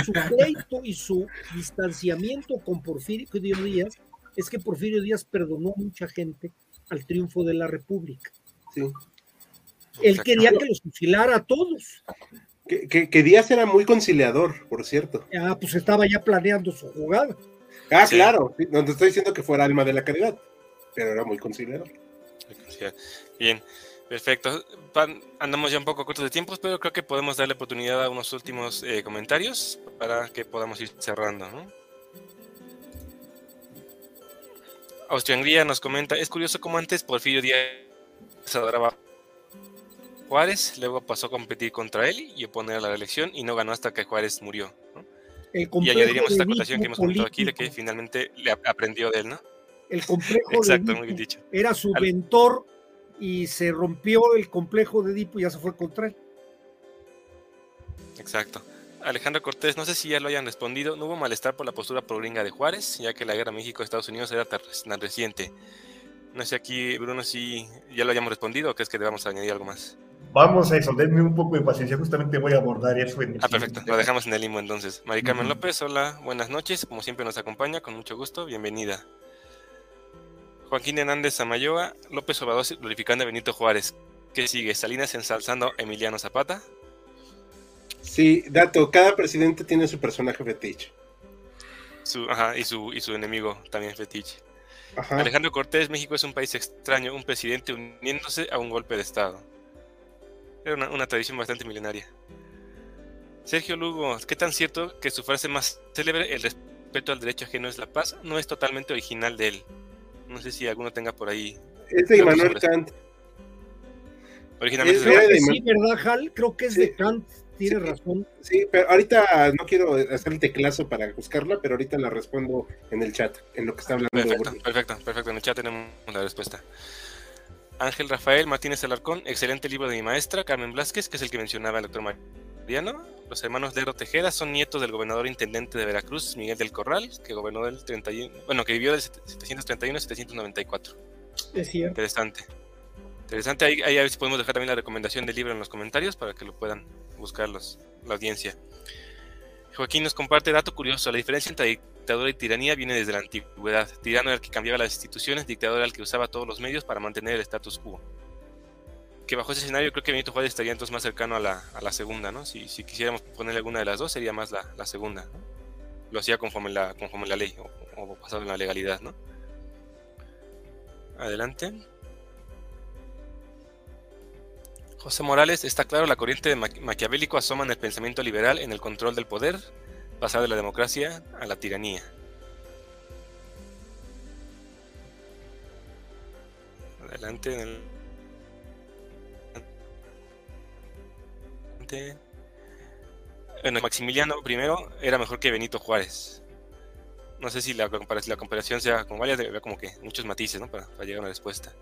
su pleito y su distanciamiento con Porfirio Díaz es que Porfirio Díaz perdonó mucha gente al triunfo de la República. Sí. Él quería que los fusilara a todos. Que, Díaz era muy conciliador, por cierto. Ah, pues estaba ya planeando su jugada. Ah, claro. No te estoy diciendo que fuera alma de la caridad, pero era muy conciliador. Bien, perfecto. andamos ya un poco cortos de tiempo, pero creo que podemos darle oportunidad a unos últimos eh, comentarios para que podamos ir cerrando. ¿no? Austria-Hungría nos comenta, es curioso cómo antes Porfirio Díaz adoraba Juárez, luego pasó a competir contra él y oponer a la elección y no ganó hasta que Juárez murió. Y añadiríamos esta acotación que hemos comentado aquí de que finalmente le aprendió de él, ¿no? El complejo (laughs) Exacto, muy bien dicho. era su mentor y se rompió el complejo de Edipo y ya se fue contra él. Exacto. Alejandro Cortés, no sé si ya lo hayan respondido, no hubo malestar por la postura progringa de Juárez, ya que la guerra México-Estados Unidos era tan reciente. No sé aquí, Bruno, si ya lo hayamos respondido o crees que debamos añadir algo más. Vamos a eso, denme un poco de paciencia, justamente voy a abordar eso. ah, perfecto, lo dejamos en el limbo entonces. Mari Carmen López, hola, buenas noches, como siempre nos acompaña, con mucho gusto, bienvenida. Joaquín Hernández Amayoa, López Obrador glorificando a Benito Juárez. ¿Qué sigue? ¿Salinas ensalzando a Emiliano Zapata? Sí, dato, cada presidente tiene su personaje fetiche. Su, ajá, y su, y su enemigo también fetiche. Alejandro Cortés, México es un país extraño, un presidente uniéndose a un golpe de Estado. Era una, una tradición bastante milenaria. Sergio Lugo, ¿qué tan cierto que su frase más célebre, el respeto al derecho ajeno es la paz, no es totalmente original de él? No sé si alguno tenga por ahí. Es de Immanuel Kant. Originalmente es de, Sí, ¿verdad, Hal? Creo que es de Kant. Tiene razón. Sí, pero ahorita no quiero hacer el teclazo para buscarla, pero ahorita la respondo en el chat, en lo que está hablando. Perfecto, perfecto, perfecto. En el chat tenemos la respuesta. Ángel Rafael Martínez Alarcón, excelente libro de mi maestra, Carmen Blasquez, que es el que mencionaba el doctor Mariano. Los hermanos Lerdo Tejeda son nietos del gobernador intendente de Veracruz, Miguel del Corral, que gobernó del 31, bueno, que vivió del 731 a 794. Es cierto. Interesante. Interesante, ahí, ahí, a ver si podemos dejar también la recomendación del libro en los comentarios para que lo puedan buscar la audiencia. Joaquín nos comparte dato curioso, la diferencia entre dictadura y tiranía viene desde la antigüedad. Tirano era el que cambiaba las instituciones, dictador era el que usaba todos los medios para mantener el status quo que bajo ese escenario creo que Benito Juárez estaría entonces más cercano a la, segunda, ¿no? Si, si, quisiéramos ponerle alguna de las dos, sería más la, segunda, Lo hacía conforme la, la ley o, o en la legalidad, ¿no? Adelante. José Morales, está claro, la corriente de maquiavélico asoma en el pensamiento liberal en el control del poder, pasar de la democracia a la tiranía. Adelante en el Maximiliano primero era mejor que Benito Juárez. No sé si la, la comparación sea como vaya, como que muchos matices, ¿no? Para, llegar a una respuesta.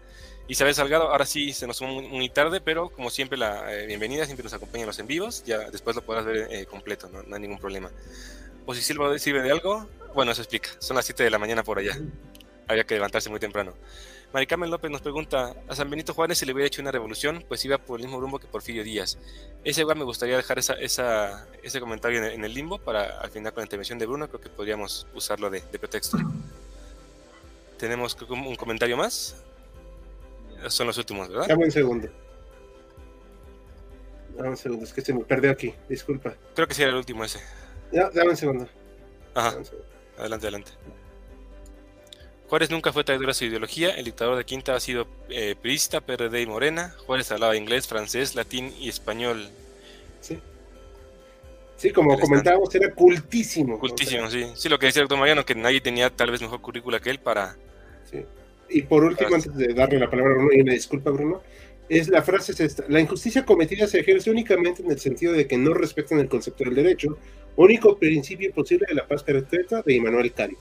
Isabel Salgado, ahora sí se nos sumó muy, tarde, pero como siempre, la eh, bienvenida, siempre nos acompaña en los en vivos. Ya después lo podrás ver eh, completo, ¿no? hay ningún problema. ¿O si Silva sirve de algo? Bueno, eso explica. Son las 7 de la mañana por allá. Había que levantarse muy temprano. Maricarmen López nos pregunta, a San Benito Juárez se le hubiera hecho una revolución, pues iba por el mismo rumbo que Porfirio Díaz. Ese igual me gustaría dejar esa, ese comentario en el, limbo para al final con la intervención de Bruno, creo que podríamos usarlo de, pretexto. Tenemos un comentario más. Son los últimos, ¿verdad? Dame un segundo. Dame un segundo, es que se me perdió aquí, disculpa. Creo que sí era el último ese. Ya, dame un segundo. Ajá. Adelante, adelante. Juárez nunca fue traidor a su ideología, el dictador de Quinta ha sido eh, priista, PRD y Morena. Juárez hablaba inglés, francés, latín y español. Sí. Sí, como comentábamos, era cultísimo. Cultísimo, sí. Sí, lo que decía el doctor Mariano, que nadie tenía tal vez mejor currícula que él para... Sí. Y por último, antes de darle la palabra a Bruno, y una disculpa, Bruno, es la frase es esta. La injusticia cometida se ejerce únicamente en el sentido de que no respetan el concepto del derecho, único principio posible de la paz perfecta de Immanuel Kant.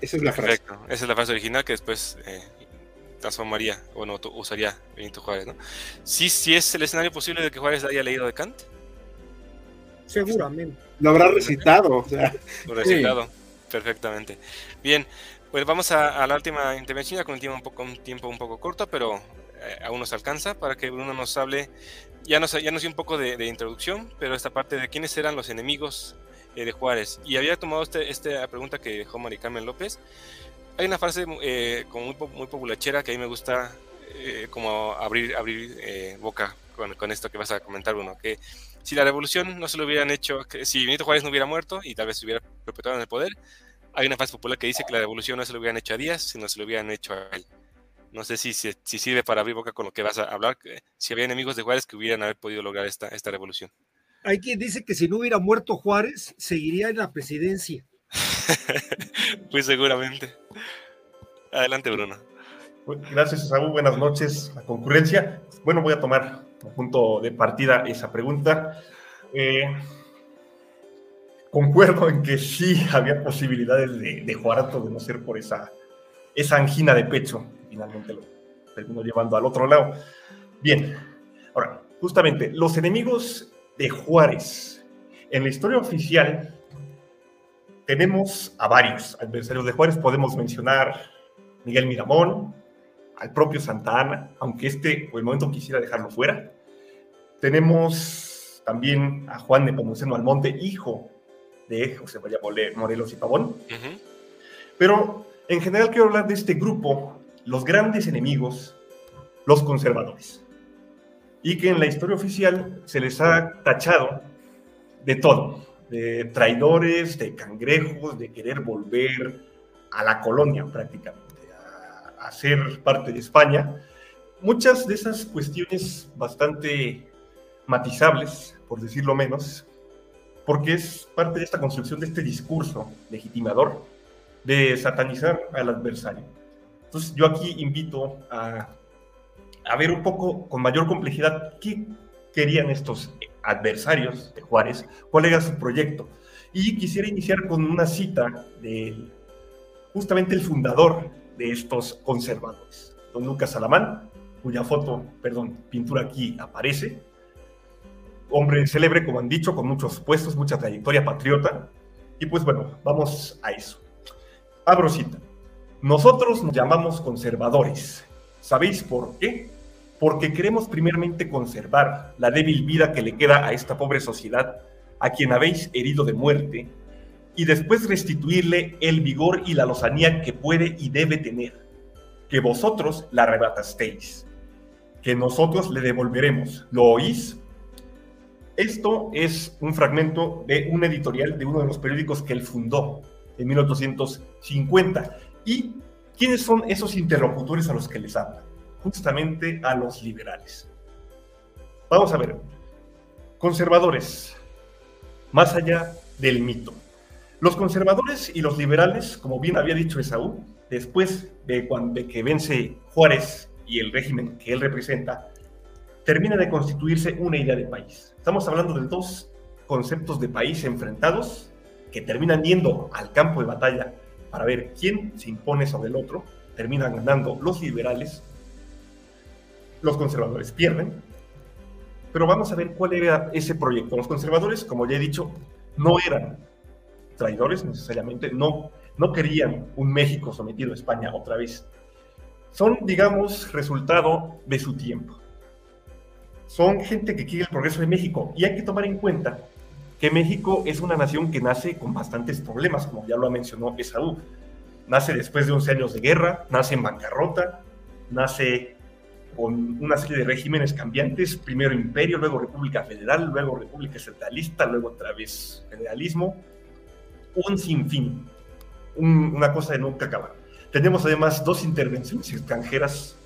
Esa es la frase. Esa es la frase original que después eh, transformaría o no usaría Benito Juárez, ¿no? Sí, sí es el escenario posible de que Juárez haya leído de Kant. Seguramente. Lo habrá recitado. Lo recitado, perfectamente. Bien, pues vamos a, la última intervención, ya con un tiempo un poco, un tiempo un poco corto, pero eh, aún nos alcanza para que Bruno nos hable, ya nos, ya nos dio un poco de, introducción, pero esta parte de quiénes eran los enemigos eh, de Juárez. Y había tomado este, esta pregunta que dejó Mari Carmen López. Hay una frase eh, como muy, muy populachera que a mí me gusta como abrir, abrir boca con, con, esto que vas a comentar, Bruno, que si la revolución no se lo hubieran hecho, que si Benito Juárez no hubiera muerto y tal vez se hubiera perpetuado en el poder, hay una frase popular que dice que la revolución no se lo hubieran hecho a Díaz, sino se lo hubieran hecho a él. No sé si, si, sirve para abrir boca con lo que vas a hablar, si había enemigos de Juárez que hubieran haber podido lograr esta, esta revolución. Hay quien dice que si no hubiera muerto Juárez, seguiría en la presidencia. (laughs) pues seguramente. Adelante, Bruno. Gracias, Saúl. Buenas noches, la concurrencia. Bueno, voy a tomar como punto de partida esa pregunta. Eh, concuerdo en que sí había posibilidades de, de Juarato de no ser por esa, esa angina de pecho. Finalmente lo terminó llevando al otro lado. Bien, ahora, justamente, los enemigos de Juárez. En la historia oficial tenemos a varios adversarios de Juárez. Podemos mencionar Miguel Miramón, al propio Santa Ana, aunque este por el momento quisiera dejarlo fuera. Tenemos también a Juan de Pomuceno Almonte, hijo de José María Morelos y Pavón. Pero en general quiero hablar de este grupo, los grandes enemigos, los conservadores. Y que en la historia oficial se les ha tachado de todo, de traidores, de cangrejos, de querer volver a la colonia prácticamente, a, a ser parte de España. Muchas de esas cuestiones bastante matizables, por decirlo menos, porque es parte de esta construcción de este discurso legitimador de satanizar al adversario. Entonces yo aquí invito a, a ver un poco con mayor complejidad qué querían estos adversarios de Juárez, cuál era su proyecto. Y quisiera iniciar con una cita de justamente el fundador de estos conservadores, don Lucas Salamán, cuya foto, perdón, pintura aquí aparece, hombre célebre, como han dicho, con muchos puestos, mucha trayectoria patriota. Y pues bueno, vamos a eso. Abro cita. Nosotros nos llamamos conservadores. ¿Sabéis por qué? Porque queremos primeramente conservar la débil vida que le queda a esta pobre sociedad, a quien habéis herido de muerte, y después restituirle el vigor y la lozanía que puede y debe tener, que vosotros la arrebatasteis, que nosotros le devolveremos. ¿Lo oís? Esto es un fragmento de un editorial de uno de los periódicos que él fundó en 1850. ¿Y quiénes son esos interlocutores a los que les habla? Justamente a los liberales. Vamos a ver. Conservadores, más allá del mito. Los conservadores y los liberales, como bien había dicho Esaú, después de, cuando, que vence Juárez y el régimen que él representa, termina de constituirse una idea de país. Estamos hablando de dos conceptos de país enfrentados que terminan yendo al campo de batalla para ver quién se impone sobre el otro. Terminan ganando los liberales, los conservadores pierden. Pero vamos a ver cuál era ese proyecto. Los conservadores, como ya he dicho, no eran traidores necesariamente, no, no querían un México sometido a España otra vez. Son, digamos, resultado de su tiempo son gente que quiere el progreso de México. Y hay que tomar en cuenta que México es una nación que nace con bastantes problemas, como ya lo mencionó Esaú. Nace después de 11 años de guerra, nace en bancarrota, nace con una serie de regímenes cambiantes, primero imperio, luego república federal, luego república centralista, luego otra vez federalismo, un sinfín, una cosa de nunca acabar. Tenemos además dos intervenciones extranjeras,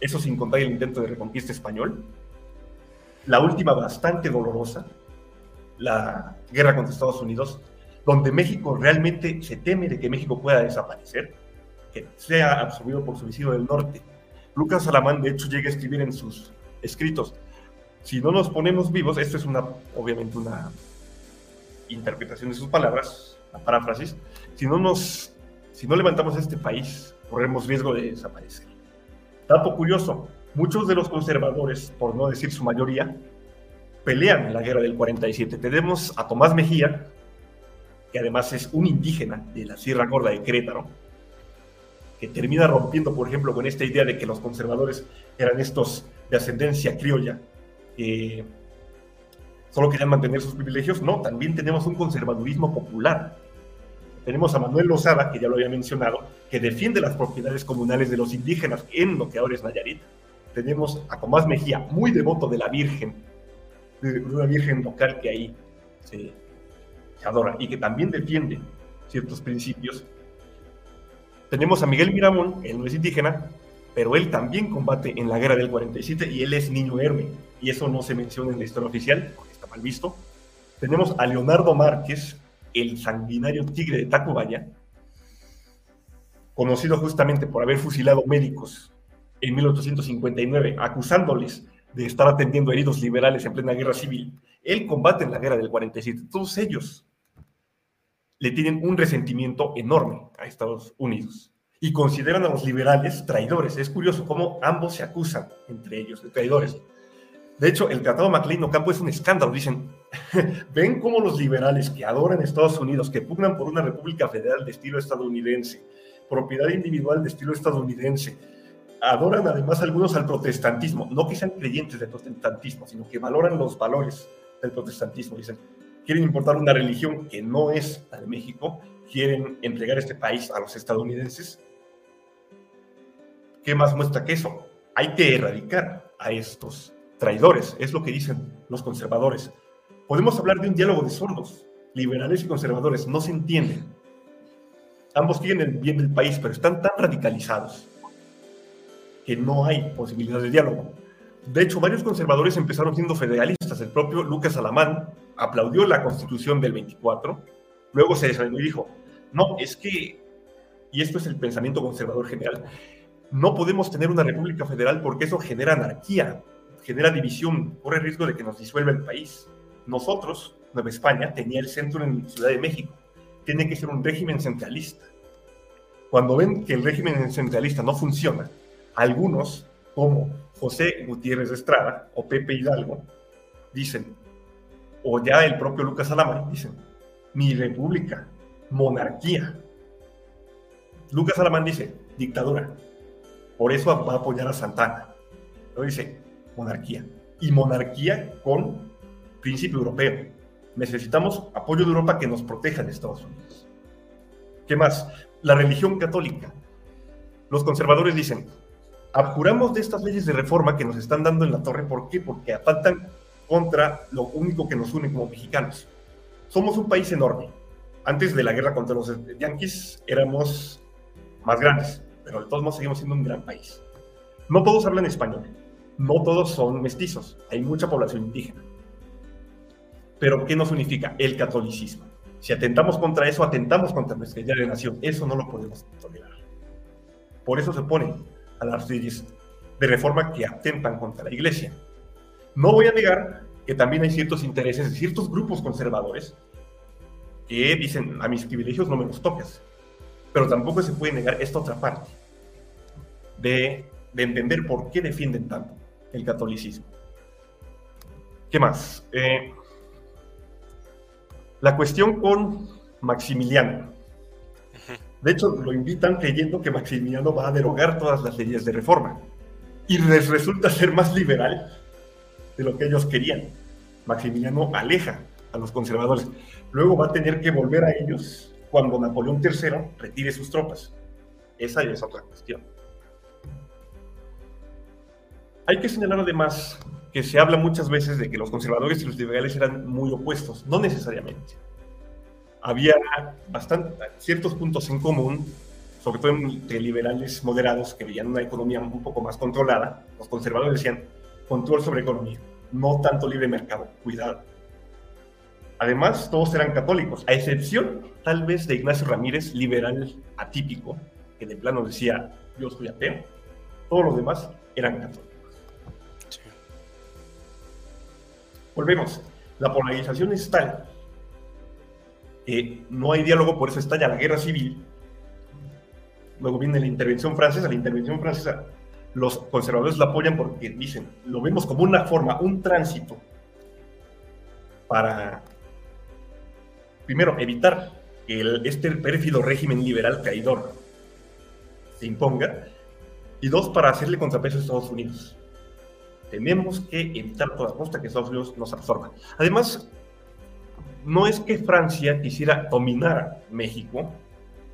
eso sin contar el intento de reconquista español, la última bastante dolorosa, la guerra contra Estados Unidos, donde México realmente se teme de que México pueda desaparecer, que sea absorbido por su vecino del norte. Lucas Salamán, de hecho, llega a escribir en sus escritos, si no nos ponemos vivos, esto es una, obviamente una interpretación de sus palabras, la paráfrasis, si no nos, si no levantamos este país, corremos riesgo de desaparecer. Dato curioso, muchos de los conservadores, por no decir su mayoría, pelean en la guerra del 47. Tenemos a Tomás Mejía, que además es un indígena de la Sierra Gorda de Querétaro, que termina rompiendo, por ejemplo, con esta idea de que los conservadores eran estos de ascendencia criolla, que solo querían mantener sus privilegios. No, también tenemos un conservadurismo popular. Tenemos a Manuel Lozada, que ya lo había mencionado, que defiende las propiedades comunales de los indígenas en lo que ahora es Nayarit. Tenemos a Tomás Mejía, muy devoto de la Virgen, de una Virgen local que ahí se, se adora y que también defiende ciertos principios tenemos a Miguel Miramón, él no es indígena, pero él también combate en la guerra del 47 y él es niño héroe. Y eso no se menciona en la historia oficial, porque está mal visto. Tenemos a Leonardo Márquez, el sanguinario tigre de Tacubaya, conocido justamente por haber fusilado médicos en 1859, acusándoles de estar atendiendo heridos liberales en plena guerra civil. Él combate en la guerra del 47. Todos ellos le tienen un resentimiento enorme a Estados Unidos y consideran a los liberales traidores. Es curioso cómo ambos se acusan entre ellos de traidores. De hecho, el Tratado MacLean-Ocampo es un escándalo. Dicen, (laughs) ven cómo los liberales que adoran Estados Unidos, que pugnan por una república federal de estilo estadounidense, propiedad individual de estilo estadounidense, adoran además algunos al protestantismo, no que sean creyentes del protestantismo, sino que valoran los valores del protestantismo. Dicen, quieren importar una religión que no es la de México, quieren entregar este país a los estadounidenses. ¿Qué más muestra que eso? Hay que erradicar a estos traidores, es lo que dicen los conservadores. Podemos hablar de un diálogo de sordos, liberales y conservadores, no se entienden. Ambos quieren el bien del país, pero están tan radicalizados que no hay posibilidad de diálogo. De hecho, varios conservadores empezaron siendo federalistas. El propio Lucas Alamán aplaudió la constitución del 24, luego se desanimó y dijo, no, es que, y esto es el pensamiento conservador general, no podemos tener una república federal porque eso genera anarquía, genera división, corre riesgo de que nos disuelva el país. Nosotros, Nueva España, tenía el centro en Ciudad de México. Tiene que ser un régimen centralista. Cuando ven que el régimen centralista no funciona, algunos, como José Gutiérrez Estrada o Pepe Hidalgo dicen, o ya el propio Lucas Alamán dicen, mi república, monarquía. Lucas Alamán dice, dictadura. Por eso va a apoyar a Santana. Lo dice, monarquía. Y monarquía con principio europeo. Necesitamos apoyo de Europa que nos proteja de Estados Unidos. ¿Qué más? La religión católica. Los conservadores dicen, abjuramos de estas leyes de reforma que nos están dando en la torre. ¿Por qué? Porque atentan contra lo único que nos une como mexicanos. Somos un país enorme. Antes de la guerra contra los yanquis éramos más grandes, pero de todos modos seguimos siendo un gran país. No todos hablan español, no todos son mestizos, hay mucha población indígena. Pero ¿qué nos unifica? El catolicismo. Si atentamos contra eso, atentamos contra nuestra idea de nación. Eso no lo podemos tolerar. Por eso se ponen a las leyes de reforma que atentan contra la iglesia. No voy a negar que también hay ciertos intereses de ciertos grupos conservadores que dicen, a mis privilegios no me los tocas. Pero tampoco se puede negar esta otra parte de, entender por qué defienden tanto el catolicismo. ¿Qué más? Eh, la cuestión con Maximiliano. De hecho, lo invitan creyendo que Maximiliano va a derogar todas las leyes de reforma. Y les resulta ser más liberal de lo que ellos querían. Maximiliano aleja a los conservadores. Luego va a tener que volver a ellos cuando Napoleón III retire sus tropas. Esa ya es otra cuestión. Hay que señalar además que se habla muchas veces de que los conservadores y los liberales eran muy opuestos. No necesariamente había bastante, ciertos puntos en común, sobre todo entre liberales moderados que veían una economía un poco más controlada. Los conservadores decían control sobre economía, no tanto libre mercado, cuidado. Además, todos eran católicos, a excepción tal vez de Ignacio Ramírez, liberal atípico, que de plano decía, yo soy ateo. Todos los demás eran católicos. Volvemos. La polarización es tal no hay diálogo, por eso estalla la guerra civil. Luego viene la intervención francesa. La intervención francesa Los conservadores lo apoyan porque dicen, lo vemos como una forma, un tránsito para, primero, evitar que el, este pérfido régimen liberal caidor se imponga, y dos, para hacerle contrapeso a Estados Unidos. Tenemos que evitar toda costa que Estados Unidos nos absorba. Además, no es que Francia quisiera dominar México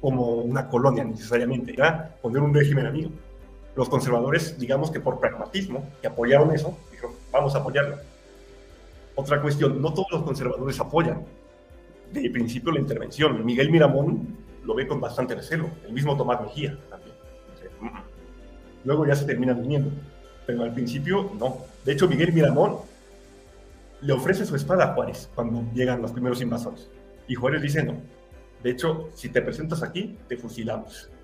como una colonia necesariamente, era poner un régimen amigo. Los conservadores, digamos que por pragmatismo, que apoyaron eso, dijeron, vamos a apoyarlo. Otra cuestión, no todos los conservadores apoyan de principio la intervención. Miguel Miramón lo ve con bastante recelo, el mismo Tomás Mejía también. Luego ya se terminan uniendo, pero al principio no. De hecho, Miguel Miramón le ofrece su espada a Juárez cuando llegan los primeros invasores. Y Juárez dice no. De hecho, si te presentas aquí, te fusilamos. (laughs)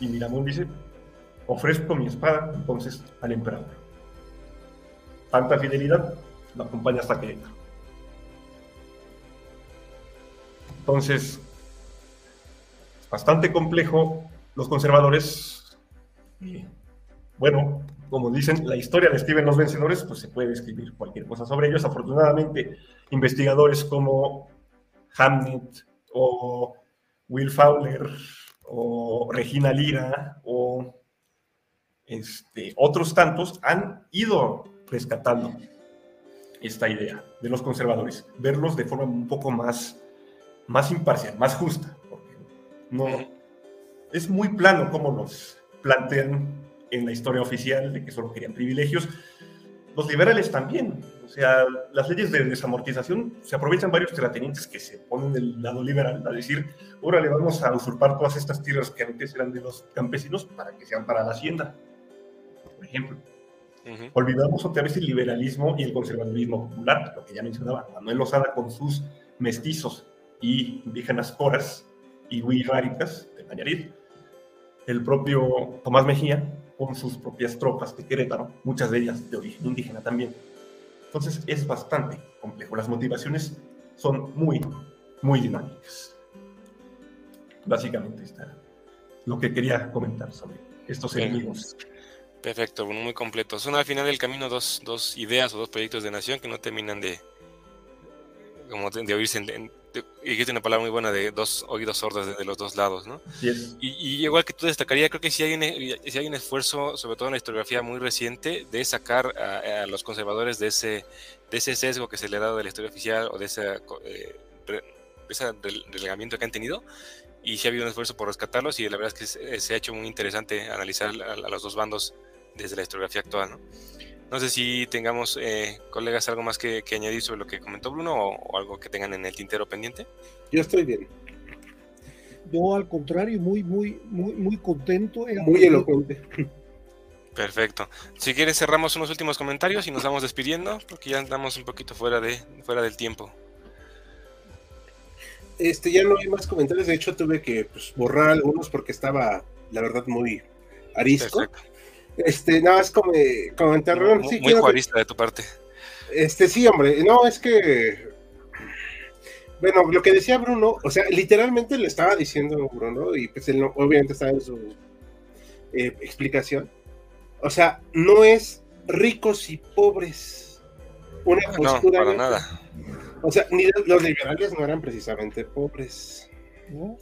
Y Miramón dice, ofrezco mi espada entonces al emperador. Tanta fidelidad lo acompaña hasta que entra. Entonces, bastante complejo. Los conservadores, bueno, como dicen, la historia de Steven los vencedores, pues se puede escribir cualquier cosa sobre ellos. Afortunadamente, investigadores como Hamnet o Will Fowler o Regina Lira o este, otros tantos han ido rescatando esta idea de los conservadores, verlos de forma un poco más más imparcial, más justa. Porque no, es muy plano como nos plantean en la historia oficial de que solo querían privilegios. Los liberales también. O sea, las leyes de desamortización se aprovechan varios terratenientes que se ponen del lado liberal a decir, ahora le vamos a usurpar todas estas tierras que antes eran de los campesinos para que sean para la hacienda, por ejemplo. Olvidamos otra vez el liberalismo y el conservadurismo popular, lo que ya mencionaba Manuel Lozada con sus mestizos y indígenas coras y huiráricas de Nayarit. El propio Tomás Mejía con sus propias tropas de Querétaro, muchas de ellas de origen indígena también. Entonces es bastante complejo. Las motivaciones son muy, muy dinámicas. Básicamente está lo que quería comentar sobre estos enemigos. Perfecto, muy completo. Son al final del camino dos, dos ideas o dos proyectos de nación que no terminan de, como de, oírse en, dijiste una palabra muy buena de dos oídos sordos de, los dos lados, ¿no? Y, igual que tú destacaría, creo que si hay, un, si hay un esfuerzo, sobre todo en la historiografía muy reciente, de sacar a, los conservadores de ese, de ese sesgo que se le ha dado de la historia oficial o de ese, eh, ese relegamiento que han tenido. Y sí ha habido un esfuerzo por rescatarlos y la verdad es que se, ha hecho muy interesante analizar a, a los dos bandos desde la historiografía actual, ¿no? No sé si tengamos, eh, colegas, algo más que, añadir sobre lo que comentó Bruno o, algo que tengan en el tintero pendiente. Yo estoy bien. Yo al contrario, muy, muy, muy, muy contento. Muy elocuente. Perfecto. Si quieres cerramos unos últimos comentarios y nos vamos despidiendo porque ya andamos un poquito fuera de fuera del tiempo. Este ya no hay más comentarios. De hecho tuve que pues, borrar algunos porque estaba la verdad muy arisco. Perfecto. Este, nada más como comentar. Muy, muy juarista de tu parte. Este, sí, hombre. No, es que. Bueno, lo que decía Bruno, o sea, literalmente le estaba diciendo Bruno, y pues él obviamente estaba en su eh, explicación. O sea, no es ricos y pobres. Una postura. No, para nada. O sea, ni los liberales no eran precisamente pobres. ¿no?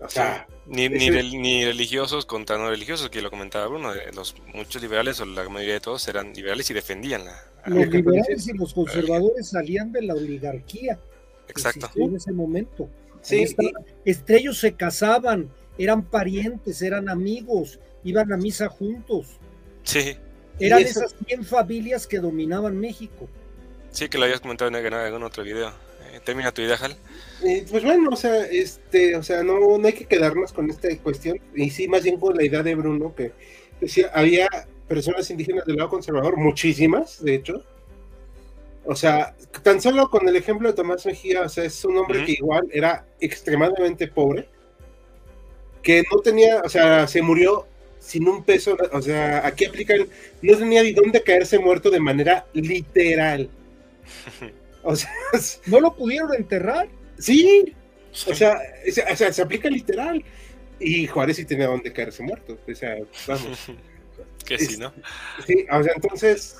O sea, ni, ni, religiosos contra no religiosos, que lo comentaba Bruno, los muchos liberales o la mayoría de todos eran liberales y defendían la... Los liberales y los conservadores salían de la oligarquía. Exacto. En ese momento. Sí, entre ellos se casaban, eran parientes, eran amigos, iban a misa juntos. Sí. Eran esas 100 familias que dominaban México. Sí, que lo habías comentado en algún otro video. Termina tu idea, Hal. Eh, pues bueno, o sea, este, o sea, no, no hay que quedarnos con esta cuestión, y sí, más bien con la idea de Bruno, que decía, había personas indígenas del lado conservador, muchísimas, de hecho. O sea, tan solo con el ejemplo de Tomás Mejía, o sea, es un hombre que igual era extremadamente pobre, que no tenía, o sea, se murió sin un peso, o sea, aquí aplican, no tenía ni dónde caerse muerto de manera literal. (laughs) O sea, (laughs) no lo pudieron enterrar. Sí, o sea, se, aplica literal. Y Juárez sí tenía donde caerse muerto. O sea, vamos. (laughs) que sí, ¿no? Sí, o sea, entonces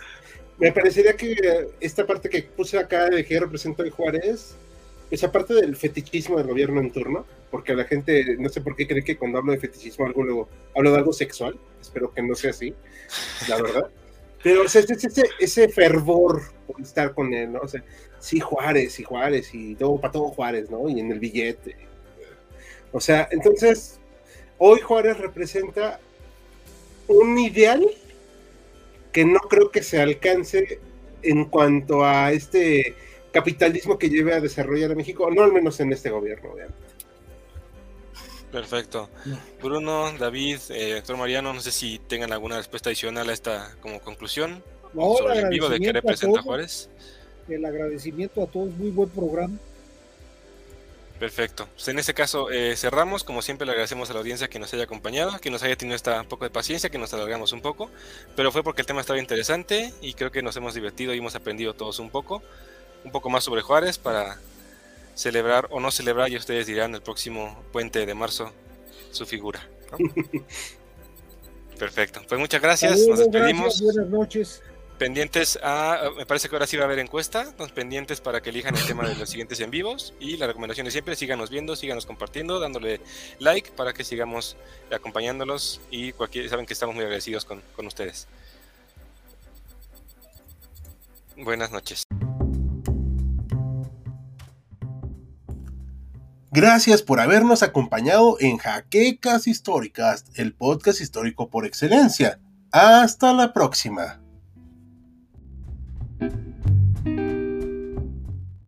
me parecería que esta parte que puse acá de que representa a Juárez, esa parte del fetichismo del gobierno en turno, porque la gente, no sé por qué cree que cuando hablo de fetichismo algo luego hablo de algo sexual, espero que no sea así, la verdad. (laughs) Pero o sea, ese, ese, fervor estar con él, ¿no? O sea, sí, Juárez, y Juárez, y todo para todo Juárez, ¿no? Y en el billete. O sea, entonces, hoy Juárez representa un ideal que no creo que se alcance en cuanto a este capitalismo que lleve a desarrollar a México, no al menos en este gobierno, obviamente. Perfecto. Bruno, David, eh, doctor Mariano, no sé si tengan alguna respuesta adicional a esta como conclusión sobre el vivo de qué representa Juárez. El agradecimiento a todos, muy buen programa. Perfecto. Pues en ese caso eh, cerramos. Como siempre le agradecemos a la audiencia que nos haya acompañado, que nos haya tenido esta poco de paciencia, que nos alargamos un poco, pero fue porque el tema estaba interesante y creo que nos hemos divertido y hemos aprendido todos un poco, un poco más sobre Juárez para celebrar o no celebrar, y ustedes dirán el próximo puente de marzo su figura. (laughs) Perfecto. Pues muchas gracias. nos despedimos. buenas noches pendientes a, me parece que ahora sí va a haber encuesta, pendientes para que elijan el tema de los siguientes en vivos y la recomendación es siempre, síganos viendo, síganos compartiendo, dándole like para que sigamos acompañándolos y cualquier, saben que estamos muy agradecidos con, con ustedes. Buenas noches. Gracias por habernos acompañado en Jaquecas Históricas, el podcast histórico por excelencia. Hasta la próxima.